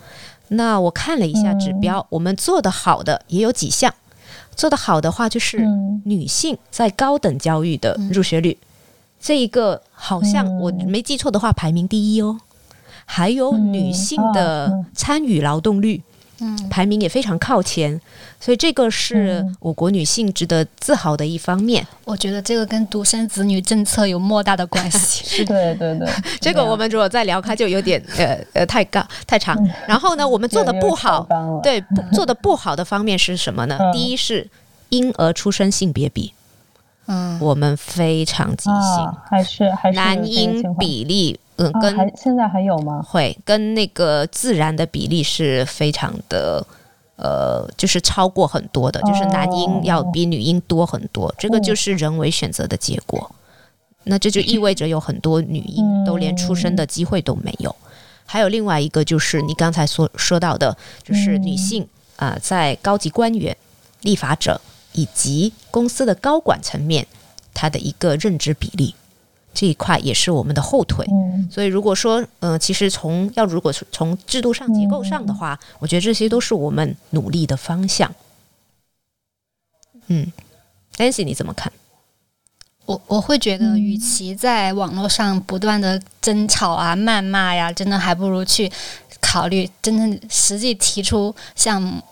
那我看了一下指标，我们做的好的也有几项。做的好的话，就是女性在高等教育的入学率，这一个好像我没记错的话，排名第一哦。还有女性的参与劳动率，嗯，排名也非常靠前，所以这个是我国女性值得自豪的一方面。我觉得这个跟独生子女政策有莫大的关系。是，对对对，这个我们如果再聊开，就有点呃呃太高太长。然后呢，我们做的不好，对，做的不好的方面是什么呢？第一是婴儿出生性别比。嗯，我们非常畸形，还是还是男婴比例，嗯，跟现在还有吗？会跟那个自然的比例是非常的，呃，就是超过很多的，就是男婴要比女婴多很多，这个就是人为选择的结果。那这就意味着有很多女婴都连出生的机会都没有。还有另外一个就是你刚才所说到的，就是女性啊，在高级官员、立法者。以及公司的高管层面，她的一个认知比例这一块也是我们的后腿。所以如果说，呃，其实从要如果从制度上、结构上的话，我觉得这些都是我们努力的方向。嗯，Nancy 你怎么看？我我会觉得，与其在网络上不断的争吵啊、谩骂呀，真的还不如去考虑真正实际提出像。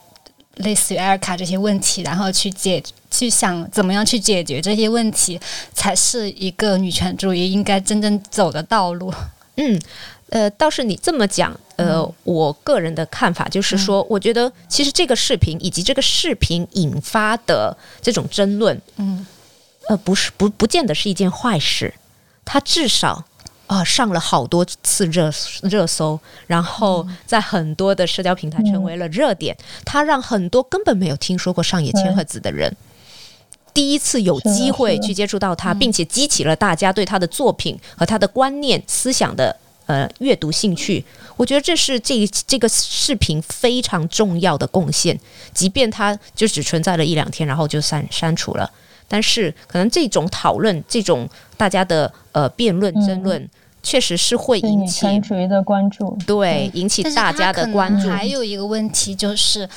类似于艾尔卡这些问题，然后去解去想怎么样去解决这些问题，才是一个女权主义应该真正走的道路。嗯，呃，倒是你这么讲，呃，我个人的看法就是说，我觉得其实这个视频以及这个视频引发的这种争论，嗯，呃，不是不不见得是一件坏事，它至少。啊，上了好多次热热搜，然后在很多的社交平台成为了热点。它让很多根本没有听说过上野千鹤子的人，第一次有机会去接触到他，并且激起了大家对他的作品和他的观念、思想的呃阅读兴趣。我觉得这是这这个视频非常重要的贡献。即便它就只存在了一两天，然后就删删除了，但是可能这种讨论、这种大家的呃辩论、争论，确实是会引起女权主义的关注，对，引起大家的关注。还有一个问题就是。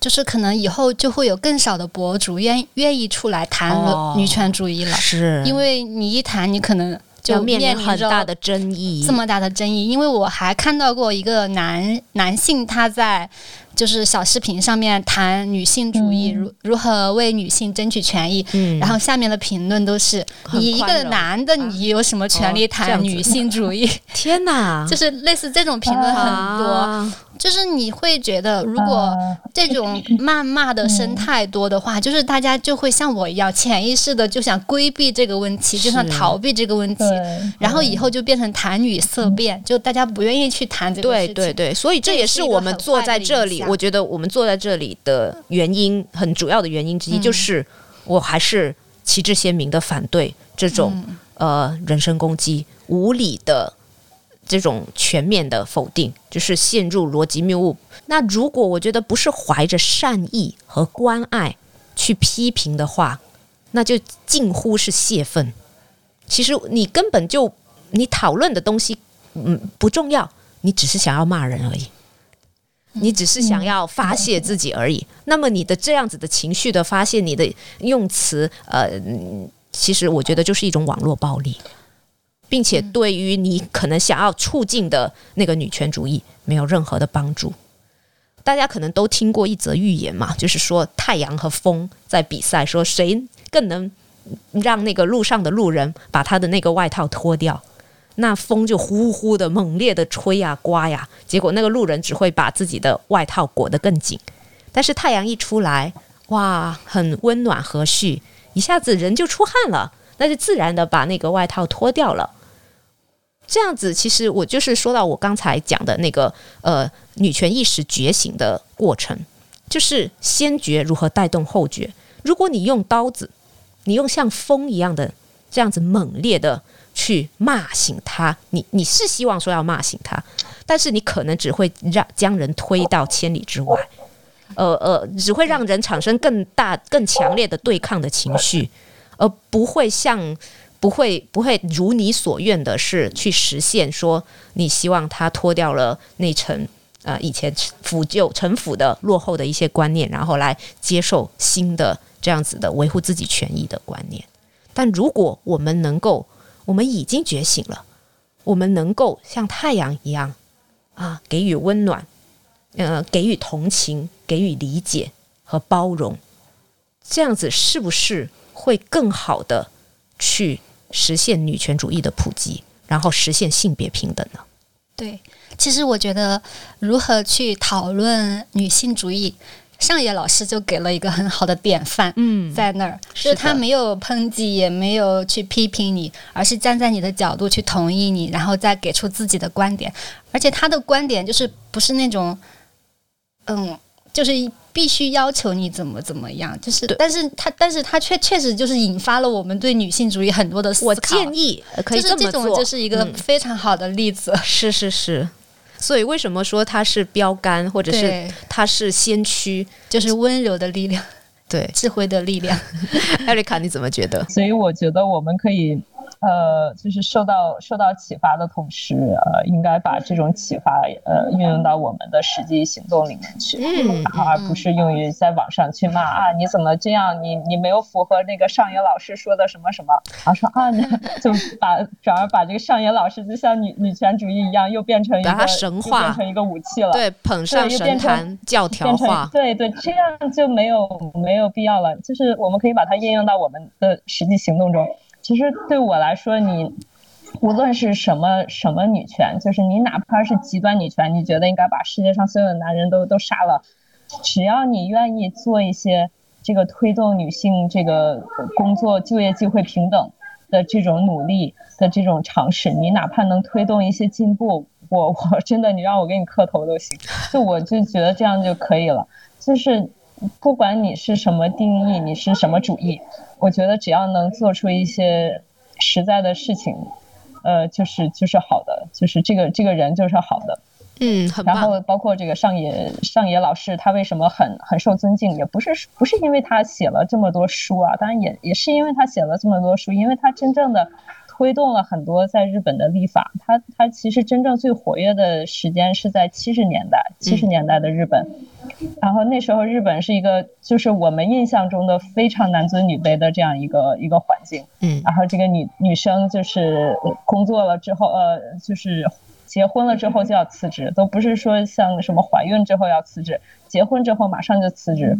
就是可能以后就会有更少的博主愿愿意出来谈女权主义了，是因为你一谈，你可能就面临很大的争议，这么大的争议。因为我还看到过一个男男性他在。就是小视频上面谈女性主义，如如何为女性争取权益，然后下面的评论都是你一个男的，你有什么权利谈女性主义？天哪！就是类似这种评论很多，就是你会觉得，如果这种谩骂的声太多的话，就是大家就会像我一样，潜意识的就想规避这个问题，就想逃避这个问题，然后以后就变成谈女色变，就大家不愿意去谈这个事情。对对对，所以这也是我们坐在这里。我觉得我们坐在这里的原因，很主要的原因之一，就是我还是旗帜鲜明的反对这种呃人身攻击、无理的这种全面的否定，就是陷入逻辑谬误。那如果我觉得不是怀着善意和关爱去批评的话，那就近乎是泄愤。其实你根本就你讨论的东西嗯不重要，你只是想要骂人而已。你只是想要发泄自己而已。那么你的这样子的情绪的发泄，你的用词，呃，其实我觉得就是一种网络暴力，并且对于你可能想要促进的那个女权主义没有任何的帮助。大家可能都听过一则寓言嘛，就是说太阳和风在比赛，说谁更能让那个路上的路人把他的那个外套脱掉。那风就呼呼的猛烈的吹呀刮呀，结果那个路人只会把自己的外套裹得更紧。但是太阳一出来，哇，很温暖和煦，一下子人就出汗了，那就自然的把那个外套脱掉了。这样子，其实我就是说到我刚才讲的那个呃女权意识觉醒的过程，就是先觉如何带动后觉。如果你用刀子，你用像风一样的这样子猛烈的。去骂醒他，你你是希望说要骂醒他，但是你可能只会让将人推到千里之外，呃呃，只会让人产生更大、更强烈的对抗的情绪，而不会像不会不会如你所愿的是去实现说你希望他脱掉了那层呃以前腐旧陈腐的落后的一些观念，然后来接受新的这样子的维护自己权益的观念。但如果我们能够我们已经觉醒了，我们能够像太阳一样啊，给予温暖，呃，给予同情，给予理解和包容，这样子是不是会更好的去实现女权主义的普及，然后实现性别平等呢？对，其实我觉得如何去讨论女性主义。上野老师就给了一个很好的典范，嗯，在那儿，就是他没有抨击，也没有去批评你，而是站在你的角度去同意你，然后再给出自己的观点。而且他的观点就是不是那种，嗯，就是必须要求你怎么怎么样，就是，但是他，但是他确确实就是引发了我们对女性主义很多的思考。我建议可以这么做，就是一个非常好的例子。是是是。所以，为什么说它是标杆，或者是它是先驱？就是温柔的力量，对，智慧的力量。艾瑞卡，你怎么觉得？所以，我觉得我们可以。呃，就是受到受到启发的同时，呃，应该把这种启发呃运用到我们的实际行动里面去，而不是用于在网上去骂啊，你怎么这样？你你没有符合那个上野老师说的什么什么？啊，说啊，就把转而把这个上野老师就像女女权主义一样，又变成一个神话，变成一个武器了，对，捧上神坛教条化，对对，这样就没有没有必要了。就是我们可以把它应用到我们的实际行动中。其实对我来说，你无论是什么什么女权，就是你哪怕是极端女权，你觉得应该把世界上所有的男人都都杀了，只要你愿意做一些这个推动女性这个工作就业机会平等的这种努力的这种尝试，你哪怕能推动一些进步，我 我真的你让我给你磕头都行，就我就觉得这样就可以了。就是不管你是什么定义，你是什么主义，我觉得只要能做出一些实在的事情，呃，就是就是好的，就是这个这个人就是好的。嗯，很然后包括这个上野上野老师，他为什么很很受尊敬？也不是不是因为他写了这么多书啊，当然也也是因为他写了这么多书，因为他真正的推动了很多在日本的立法。它它其实真正最活跃的时间是在七十年代，七十年代的日本。然后那时候日本是一个就是我们印象中的非常男尊女卑的这样一个一个环境。嗯，然后这个女女生就是工作了之后，呃，就是结婚了之后就要辞职，都不是说像什么怀孕之后要辞职，结婚之后马上就辞职。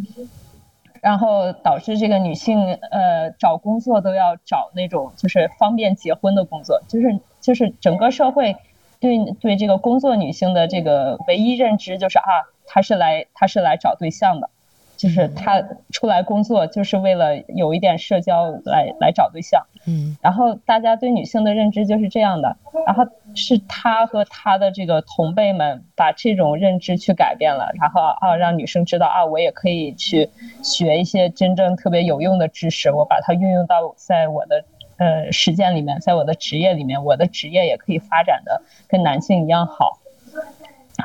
然后导致这个女性呃找工作都要找那种就是方便结婚的工作，就是就是整个社会对对这个工作女性的这个唯一认知就是啊，她是来她是来找对象的，就是她出来工作就是为了有一点社交来来找对象。嗯，然后大家对女性的认知就是这样的，然后是他和他的这个同辈们把这种认知去改变了，然后啊让女生知道啊我也可以去学一些真正特别有用的知识，我把它运用到在我的呃实践里面，在我的职业里面，我的职业也可以发展的跟男性一样好。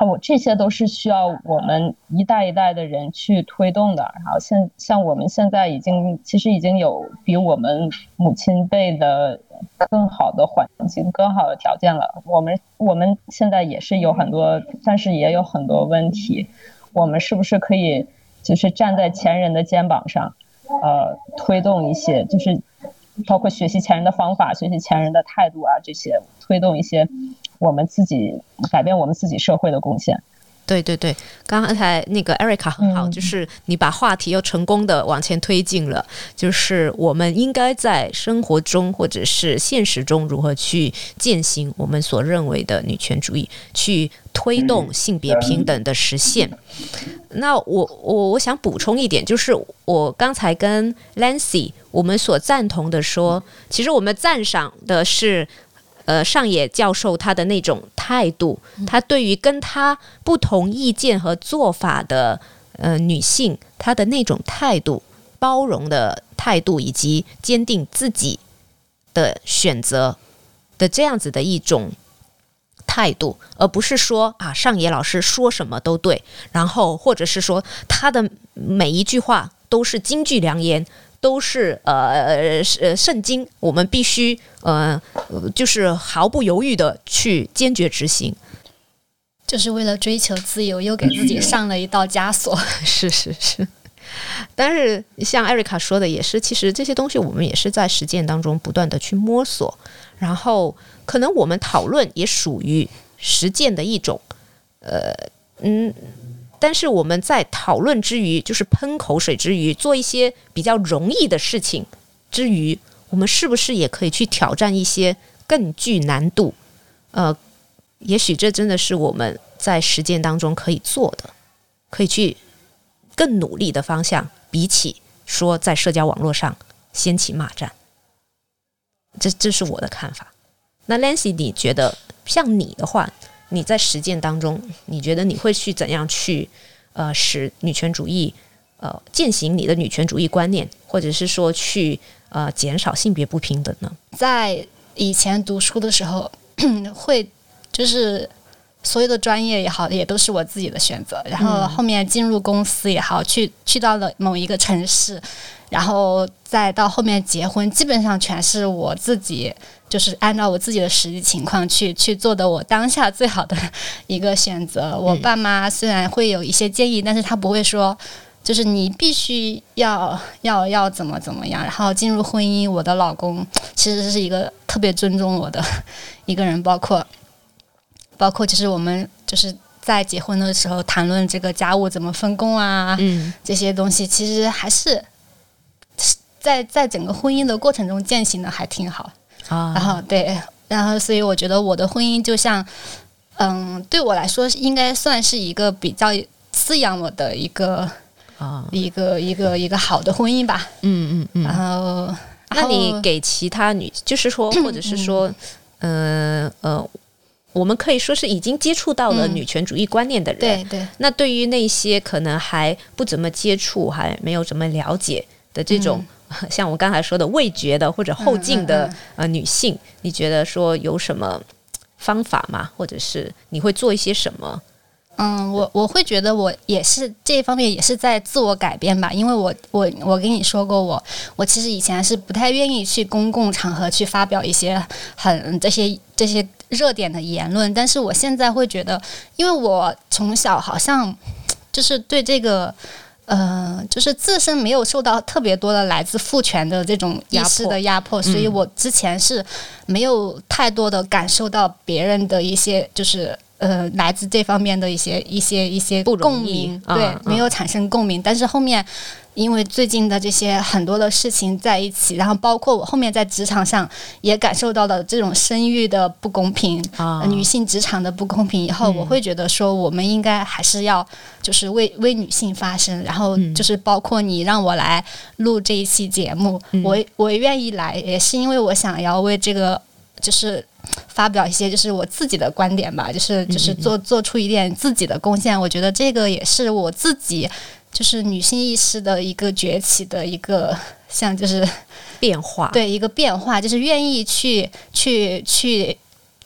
我这些都是需要我们一代一代的人去推动的。然后现像我们现在已经其实已经有比我们母亲辈的更好的环境、更好的条件了。我们我们现在也是有很多，但是也有很多问题。我们是不是可以就是站在前人的肩膀上，呃，推动一些，就是包括学习前人的方法、学习前人的态度啊这些，推动一些。我们自己改变我们自己社会的贡献。对对对，刚才那个 Erica 很好，就是你把话题又成功的往前推进了。就是我们应该在生活中或者是现实中如何去践行我们所认为的女权主义，去推动性别平等的实现。那我我我想补充一点，就是我刚才跟 Lancy 我们所赞同的说，其实我们赞赏的是。呃，上野教授他的那种态度，他对于跟他不同意见和做法的呃女性，他的那种态度、包容的态度，以及坚定自己的选择的这样子的一种态度，而不是说啊，上野老师说什么都对，然后或者是说他的每一句话都是金句良言。都是呃呃圣经，我们必须呃就是毫不犹豫的去坚决执行，就是为了追求自由，又给自己上了一道枷锁。是是是，但是像艾瑞卡说的也是，其实这些东西我们也是在实践当中不断的去摸索，然后可能我们讨论也属于实践的一种，呃嗯。但是我们在讨论之余，就是喷口水之余，做一些比较容易的事情之余，我们是不是也可以去挑战一些更具难度？呃，也许这真的是我们在实践当中可以做的，可以去更努力的方向。比起说在社交网络上掀起骂战，这这是我的看法。那 Lancy，你觉得像你的话？你在实践当中，你觉得你会去怎样去呃使女权主义呃践行你的女权主义观念，或者是说去呃减少性别不平等呢？在以前读书的时候，会就是所有的专业也好，也都是我自己的选择。然后后面进入公司也好，去去到了某一个城市，然后再到后面结婚，基本上全是我自己。就是按照我自己的实际情况去去做的，我当下最好的一个选择。我爸妈虽然会有一些建议，但是他不会说，就是你必须要要要怎么怎么样。然后进入婚姻，我的老公其实是一个特别尊重我的 一个人，包括包括就是我们就是在结婚的时候谈论这个家务怎么分工啊，嗯，这些东西其实还是在在整个婚姻的过程中践行的还挺好。啊，然后对，然后所以我觉得我的婚姻就像，嗯，对我来说应该算是一个比较滋养我的一个啊一个一个一个好的婚姻吧。嗯嗯嗯。然后，那你给其他女，就是说，或者是说，嗯呃，我们可以说是已经接触到了女权主义观念的人。对对。那对于那些可能还不怎么接触、还没有怎么了解的这种，像我刚才说的味觉的或者后进的呃女性，你觉得说有什么方法吗？或者是你会做一些什么？嗯，我我会觉得我也是这一方面也是在自我改变吧，因为我我我跟你说过，我我其实以前是不太愿意去公共场合去发表一些很这些这些热点的言论，但是我现在会觉得，因为我从小好像就是对这个呃，就是自身没有受到特别多的来自父权的这种意识的压迫，所以我之前是没有太多的感受到别人的一些就是。呃，来自这方面的一些一些一些共鸣，对，没有产生共鸣。但是后面，因为最近的这些很多的事情在一起，然后包括我后面在职场上也感受到了这种生育的不公平，女性职场的不公平。以后我会觉得说，我们应该还是要就是为为女性发声。然后就是包括你让我来录这一期节目，我我愿意来，也是因为我想要为这个。就是发表一些就是我自己的观点吧，就是就是做做出一点自己的贡献。我觉得这个也是我自己就是女性意识的一个崛起的一个像就是变化，对一个变化，就是愿意去去去。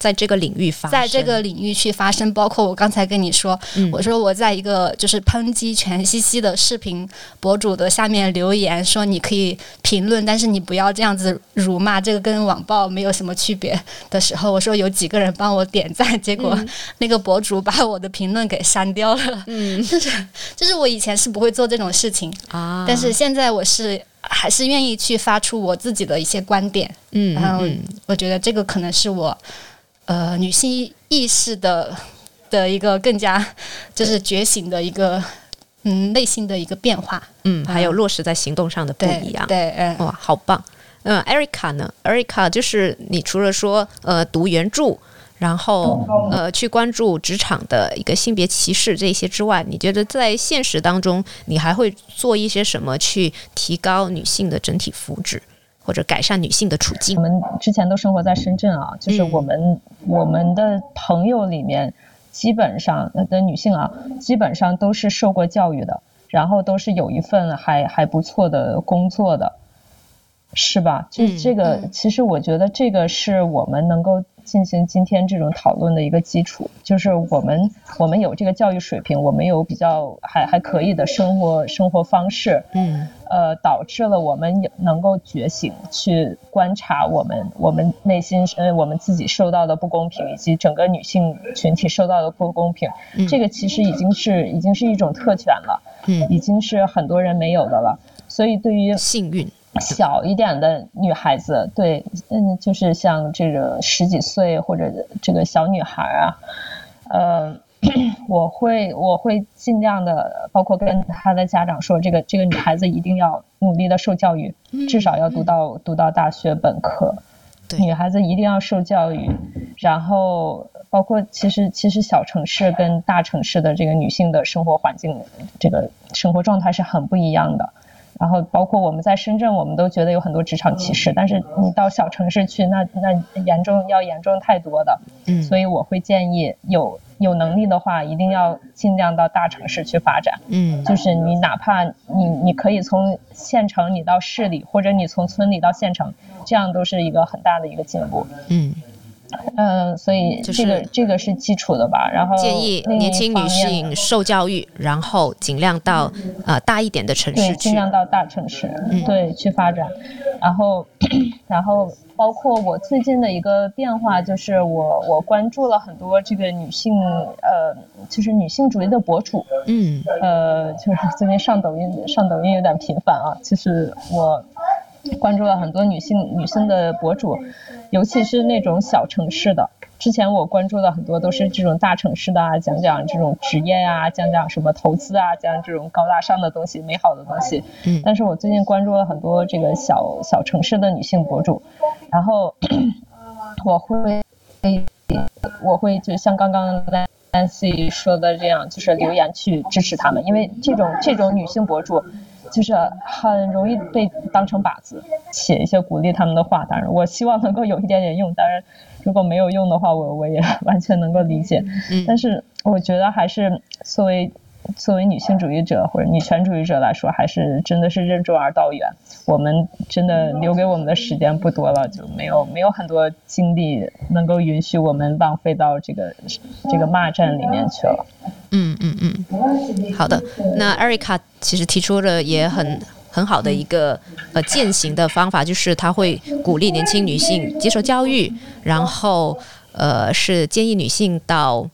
在这个领域发，在这个领域去发生，包括我刚才跟你说，我说我在一个就是抨击全西西的视频博主的下面留言，说你可以评论，但是你不要这样子辱骂，这个跟网暴没有什么区别的时候，我说有几个人帮我点赞，结果 那个博主把我的评论给删掉了。嗯，就 是就是我以前是不会做这种事情啊，但是现在我是还是愿意去发出我自己的一些观点。嗯，然后我觉得这个可能是我。呃，女性意识的的一个更加就是觉醒的一个嗯内心的一个变化，嗯，还有落实在行动上的不一样，对，嗯，哇，好棒，嗯，Erica 呢？Erica 就是你除了说呃读原著，然后呃去关注职场的一个性别歧视这些之外，你觉得在现实当中你还会做一些什么去提高女性的整体福祉？或者改善女性的处境。我们之前都生活在深圳啊，就是我们我们的朋友里面，基本上的女性啊，基本上都是受过教育的，然后都是有一份还还不错的工作的，是吧？就这个，其实我觉得这个是我们能够。进行今天这种讨论的一个基础，就是我们我们有这个教育水平，我们有比较还还可以的生活生活方式，嗯，呃，导致了我们能够觉醒，去观察我们我们内心呃我们自己受到的不公平，以及整个女性群体受到的不公平，这个其实已经是已经是一种特权了，嗯，已经是很多人没有的了，所以对于幸运。小一点的女孩子，对，嗯，就是像这个十几岁或者这个小女孩啊，呃，我会我会尽量的，包括跟她的家长说，这个这个女孩子一定要努力的受教育，至少要读到读到大学本科，女孩子一定要受教育，然后包括其实其实小城市跟大城市的这个女性的生活环境，这个生活状态是很不一样的。然后包括我们在深圳，我们都觉得有很多职场歧视，但是你到小城市去，那那严重要严重太多的。嗯，所以我会建议有有能力的话，一定要尽量到大城市去发展。嗯，就是你哪怕你你可以从县城你到市里，或者你从村里到县城，这样都是一个很大的一个进步。嗯。嗯，所以这个这个是基础的吧。然后建议年轻女性受教育，然后尽量到呃大一点的城市去，尽量到大城市，对，去发展。然后，然后包括我最近的一个变化，就是我我关注了很多这个女性呃，就是女性主义的博主。嗯。呃，就是最近上抖音上抖音有点频繁啊。其实我。关注了很多女性女性的博主，尤其是那种小城市的。之前我关注的很多都是这种大城市的啊，讲讲这种职业啊，讲讲什么投资啊，讲这种高大上的东西、美好的东西。嗯。但是我最近关注了很多这个小小城市的女性博主，然后 我会我会就像刚刚 Nancy 说的这样，就是留言去支持他们，因为这种这种女性博主。就是很容易被当成靶子，写一些鼓励他们的话。当然，我希望能够有一点点用。当然，如果没有用的话，我我也 完全能够理解。但是我觉得还是作为。作为女性主义者或者女权主义者来说，还是真的是任重而道远。我们真的留给我们的时间不多了，就没有没有很多精力能够允许我们浪费到这个这个骂战里面去了。嗯嗯嗯，好的。那艾瑞卡其实提出了也很很好的一个呃践行的方法，就是他会鼓励年轻女性接受教育，然后呃是建议女性到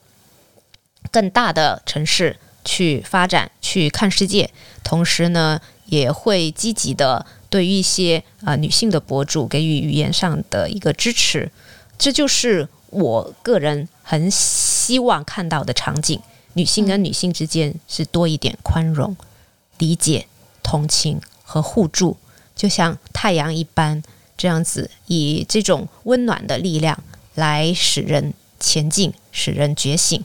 更大的城市。去发展，去看世界，同时呢，也会积极的对于一些啊女性的博主给予语言上的一个支持。这就是我个人很希望看到的场景：女性跟女性之间是多一点宽容、理解、同情和互助，就像太阳一般这样子，以这种温暖的力量来使人前进，使人觉醒。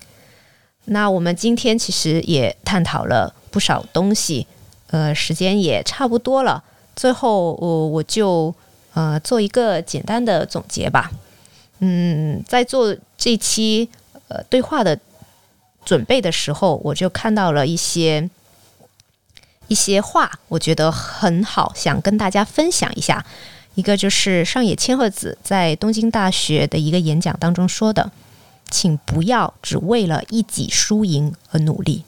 那我们今天其实也探讨了不少东西，呃，时间也差不多了。最后，我我就呃做一个简单的总结吧。嗯，在做这期呃对话的准备的时候，我就看到了一些一些话，我觉得很好，想跟大家分享一下。一个就是上野千鹤子在东京大学的一个演讲当中说的。请不要只为了一己输赢而努力，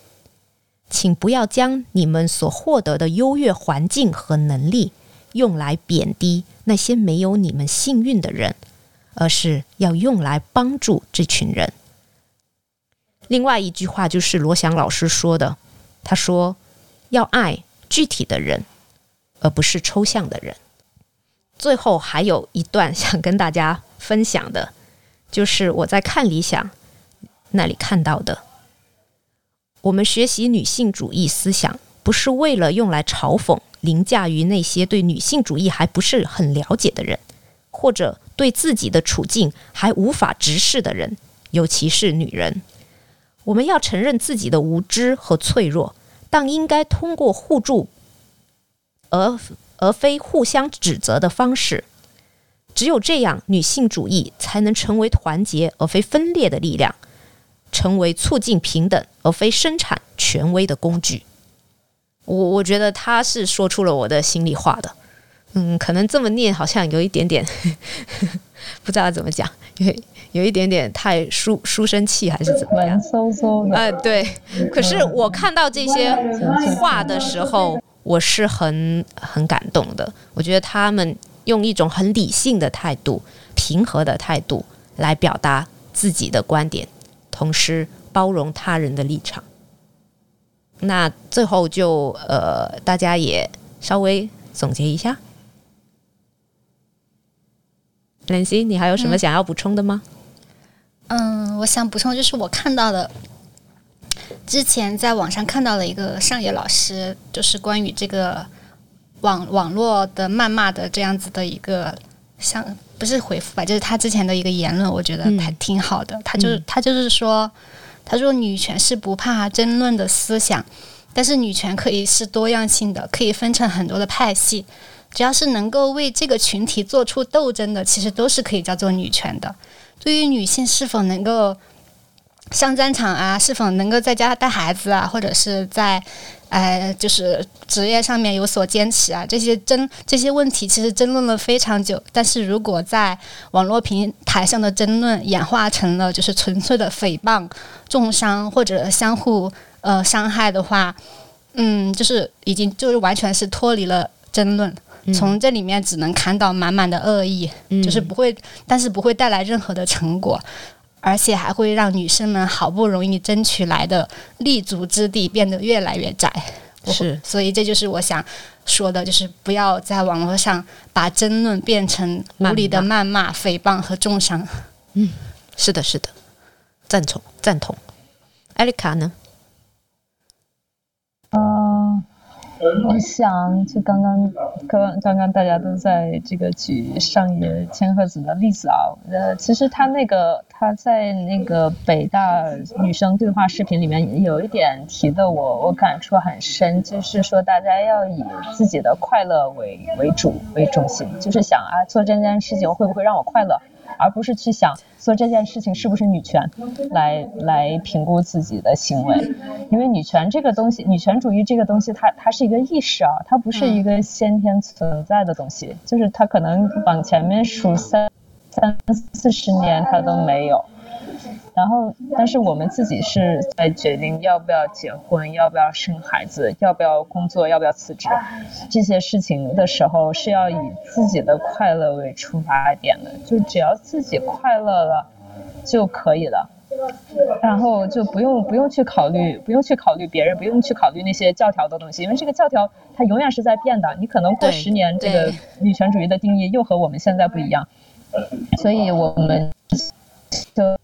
请不要将你们所获得的优越环境和能力用来贬低那些没有你们幸运的人，而是要用来帮助这群人。另外一句话就是罗翔老师说的，他说要爱具体的人，而不是抽象的人。最后还有一段想跟大家分享的。就是我在看理想那里看到的。我们学习女性主义思想，不是为了用来嘲讽凌驾于那些对女性主义还不是很了解的人，或者对自己的处境还无法直视的人，尤其是女人。我们要承认自己的无知和脆弱，但应该通过互助，而而非互相指责的方式。只有这样，女性主义才能成为团结而非分裂的力量，成为促进平等而非生产权威的工具。我我觉得他是说出了我的心里话的。嗯，可能这么念好像有一点点 不知道怎么讲，有有一点点太书书生气还是怎么样？嗖嗖的。哎，对。可是我看到这些话的时候，我是很很感动的。我觉得他们。用一种很理性的态度、平和的态度来表达自己的观点，同时包容他人的立场。那最后就呃，大家也稍微总结一下。兰心，你还有什么想要补充的吗？嗯，我想补充就是我看到的，之前在网上看到了一个上野老师，就是关于这个。网网络的谩骂的这样子的一个像不是回复吧，就是他之前的一个言论，我觉得还挺好的。他就是他就是说，他说女权是不怕争论的思想，但是女权可以是多样性的，可以分成很多的派系，只要是能够为这个群体做出斗争的，其实都是可以叫做女权的。对于女性是否能够上战场啊，是否能够在家带孩子啊，或者是在。哎，就是职业上面有所坚持啊，这些争这些问题其实争论了非常久。但是如果在网络平台上的争论演化成了就是纯粹的诽谤、重伤或者相互呃伤害的话，嗯，就是已经就是完全是脱离了争论，从这里面只能看到满满的恶意，就是不会，但是不会带来任何的成果。而且还会让女生们好不容易争取来的立足之地变得越来越窄。是，所以这就是我想说的，就是不要在网络上把争论变成无理的谩骂、诽谤和重伤。嗯，是的，是的，赞同，赞同。艾丽卡呢？我想，就刚刚刚刚刚大家都在这个举上野千鹤子的例子啊，呃，其实他那个他在那个北大女生对话视频里面有一点提的，我我感触很深，就是说大家要以自己的快乐为为主为中心，就是想啊，做这件事情会不会让我快乐。而不是去想做这件事情是不是女权，来来评估自己的行为，因为女权这个东西，女权主义这个东西，它它是一个意识啊，它不是一个先天存在的东西，就是它可能往前面数三三四十年它都没有。然后，但是我们自己是在决定要不要结婚，要不要生孩子，要不要工作，要不要辞职，这些事情的时候是要以自己的快乐为出发点的，就只要自己快乐了就可以了，然后就不用不用去考虑，不用去考虑别人，不用去考虑那些教条的东西，因为这个教条它永远是在变的，你可能过十年，这个女权主义的定义又和我们现在不一样，所以我们就。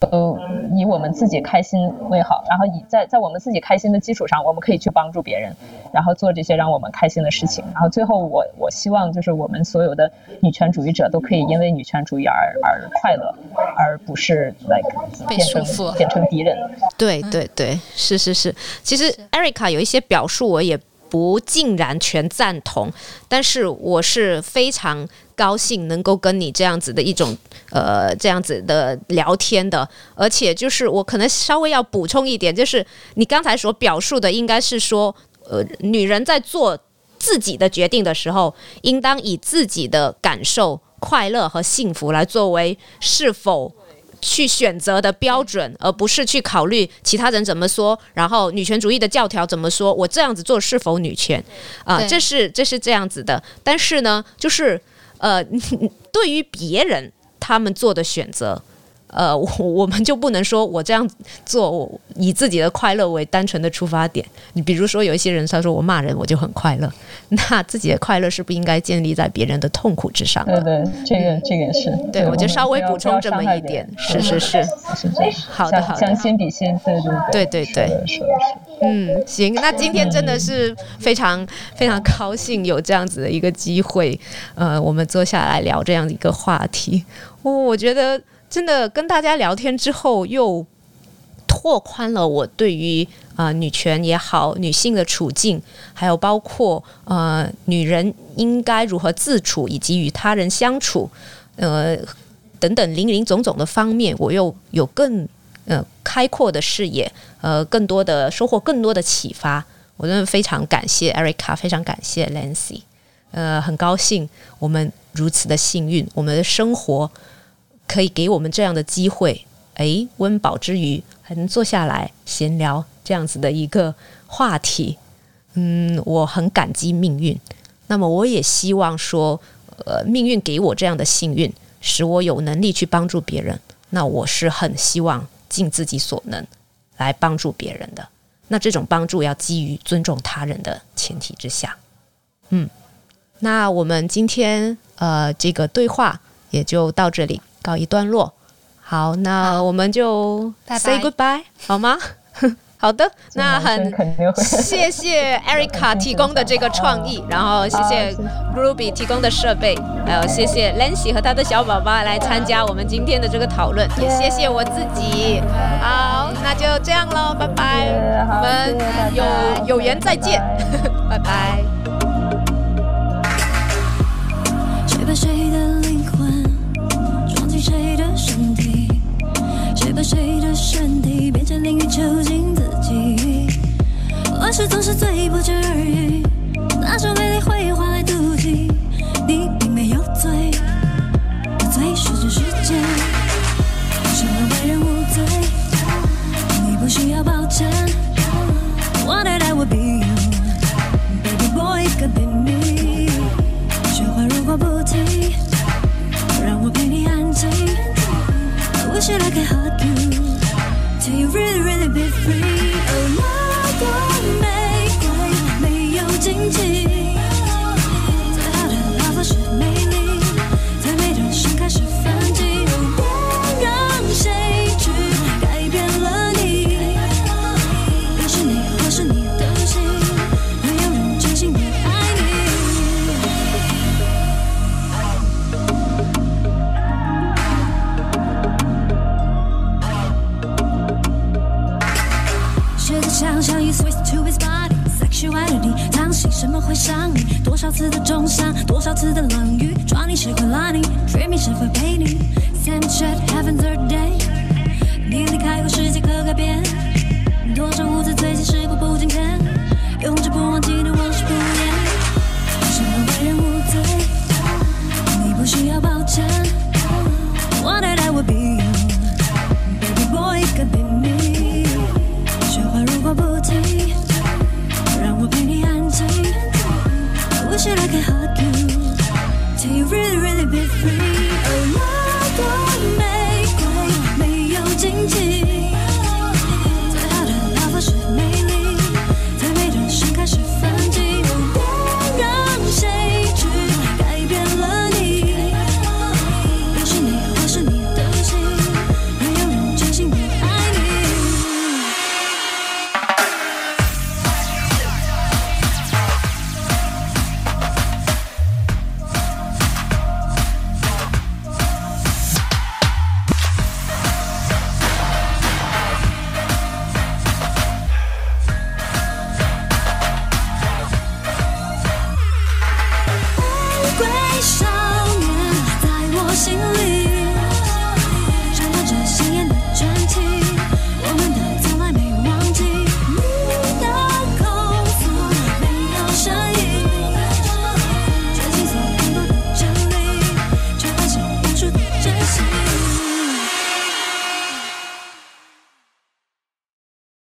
呃，以我们自己开心为好，然后以在在我们自己开心的基础上，我们可以去帮助别人，然后做这些让我们开心的事情。然后最后，我我希望就是我们所有的女权主义者都可以因为女权主义而而快乐，而不是 like 变成变成敌人。对对对，是是是。其实 Erica 有一些表述，我也不尽然全赞同，但是我是非常。高兴能够跟你这样子的一种呃这样子的聊天的，而且就是我可能稍微要补充一点，就是你刚才所表述的应该是说，呃，女人在做自己的决定的时候，应当以自己的感受、快乐和幸福来作为是否去选择的标准，而不是去考虑其他人怎么说，然后女权主义的教条怎么说，我这样子做是否女权啊？这是这是这样子的，但是呢，就是。呃，对于别人他们做的选择，呃，我我们就不能说我这样做我以自己的快乐为单纯的出发点。你比如说，有一些人他说我骂人我就很快乐，那自己的快乐是不应该建立在别人的痛苦之上。对对，这个这个也是。对，我就稍微补充这么一点。是是是，是好的好的，将心比心，对对对。嗯，行，那今天真的是非常非常高兴有这样子的一个机会，呃，我们坐下来聊这样的一个话题。我我觉得真的跟大家聊天之后，又拓宽了我对于啊女权也好，女性的处境，还有包括呃女人应该如何自处，以及与他人相处，呃等等林林总总的方面，我又有更。呃，开阔的视野，呃，更多的收获，更多的启发。我真的非常感谢 Erica，非常感谢 Lancy。呃，很高兴我们如此的幸运，我们的生活可以给我们这样的机会。诶，温饱之余还能坐下来闲聊这样子的一个话题。嗯，我很感激命运。那么，我也希望说，呃，命运给我这样的幸运，使我有能力去帮助别人。那我是很希望。尽自己所能来帮助别人的，那这种帮助要基于尊重他人的前提之下。嗯，那我们今天呃这个对话也就到这里告一段落。好，那我们就 say goodbye 好吗？好的，那很谢谢 Erica 提供的这个创意，然后谢谢 Ruby 提供的设备，还有谢谢 Lancy 和他的小宝宝来参加我们今天的这个讨论，也谢谢我自己。好，那就这样喽，拜拜，我们有有缘再见，拜拜。谁把谁谁把谁的身体变成淋雨囚禁自己？往事总是最不值而语，那种美丽会换来妒忌。你并没有罪，罪是这世界，什么为人无罪？你不需要抱歉。What did I be you，baby boy could be me。Free。次的重伤，多少次的冷雨，抓你是会拉你，dreaming 是会陪你。Same shit happen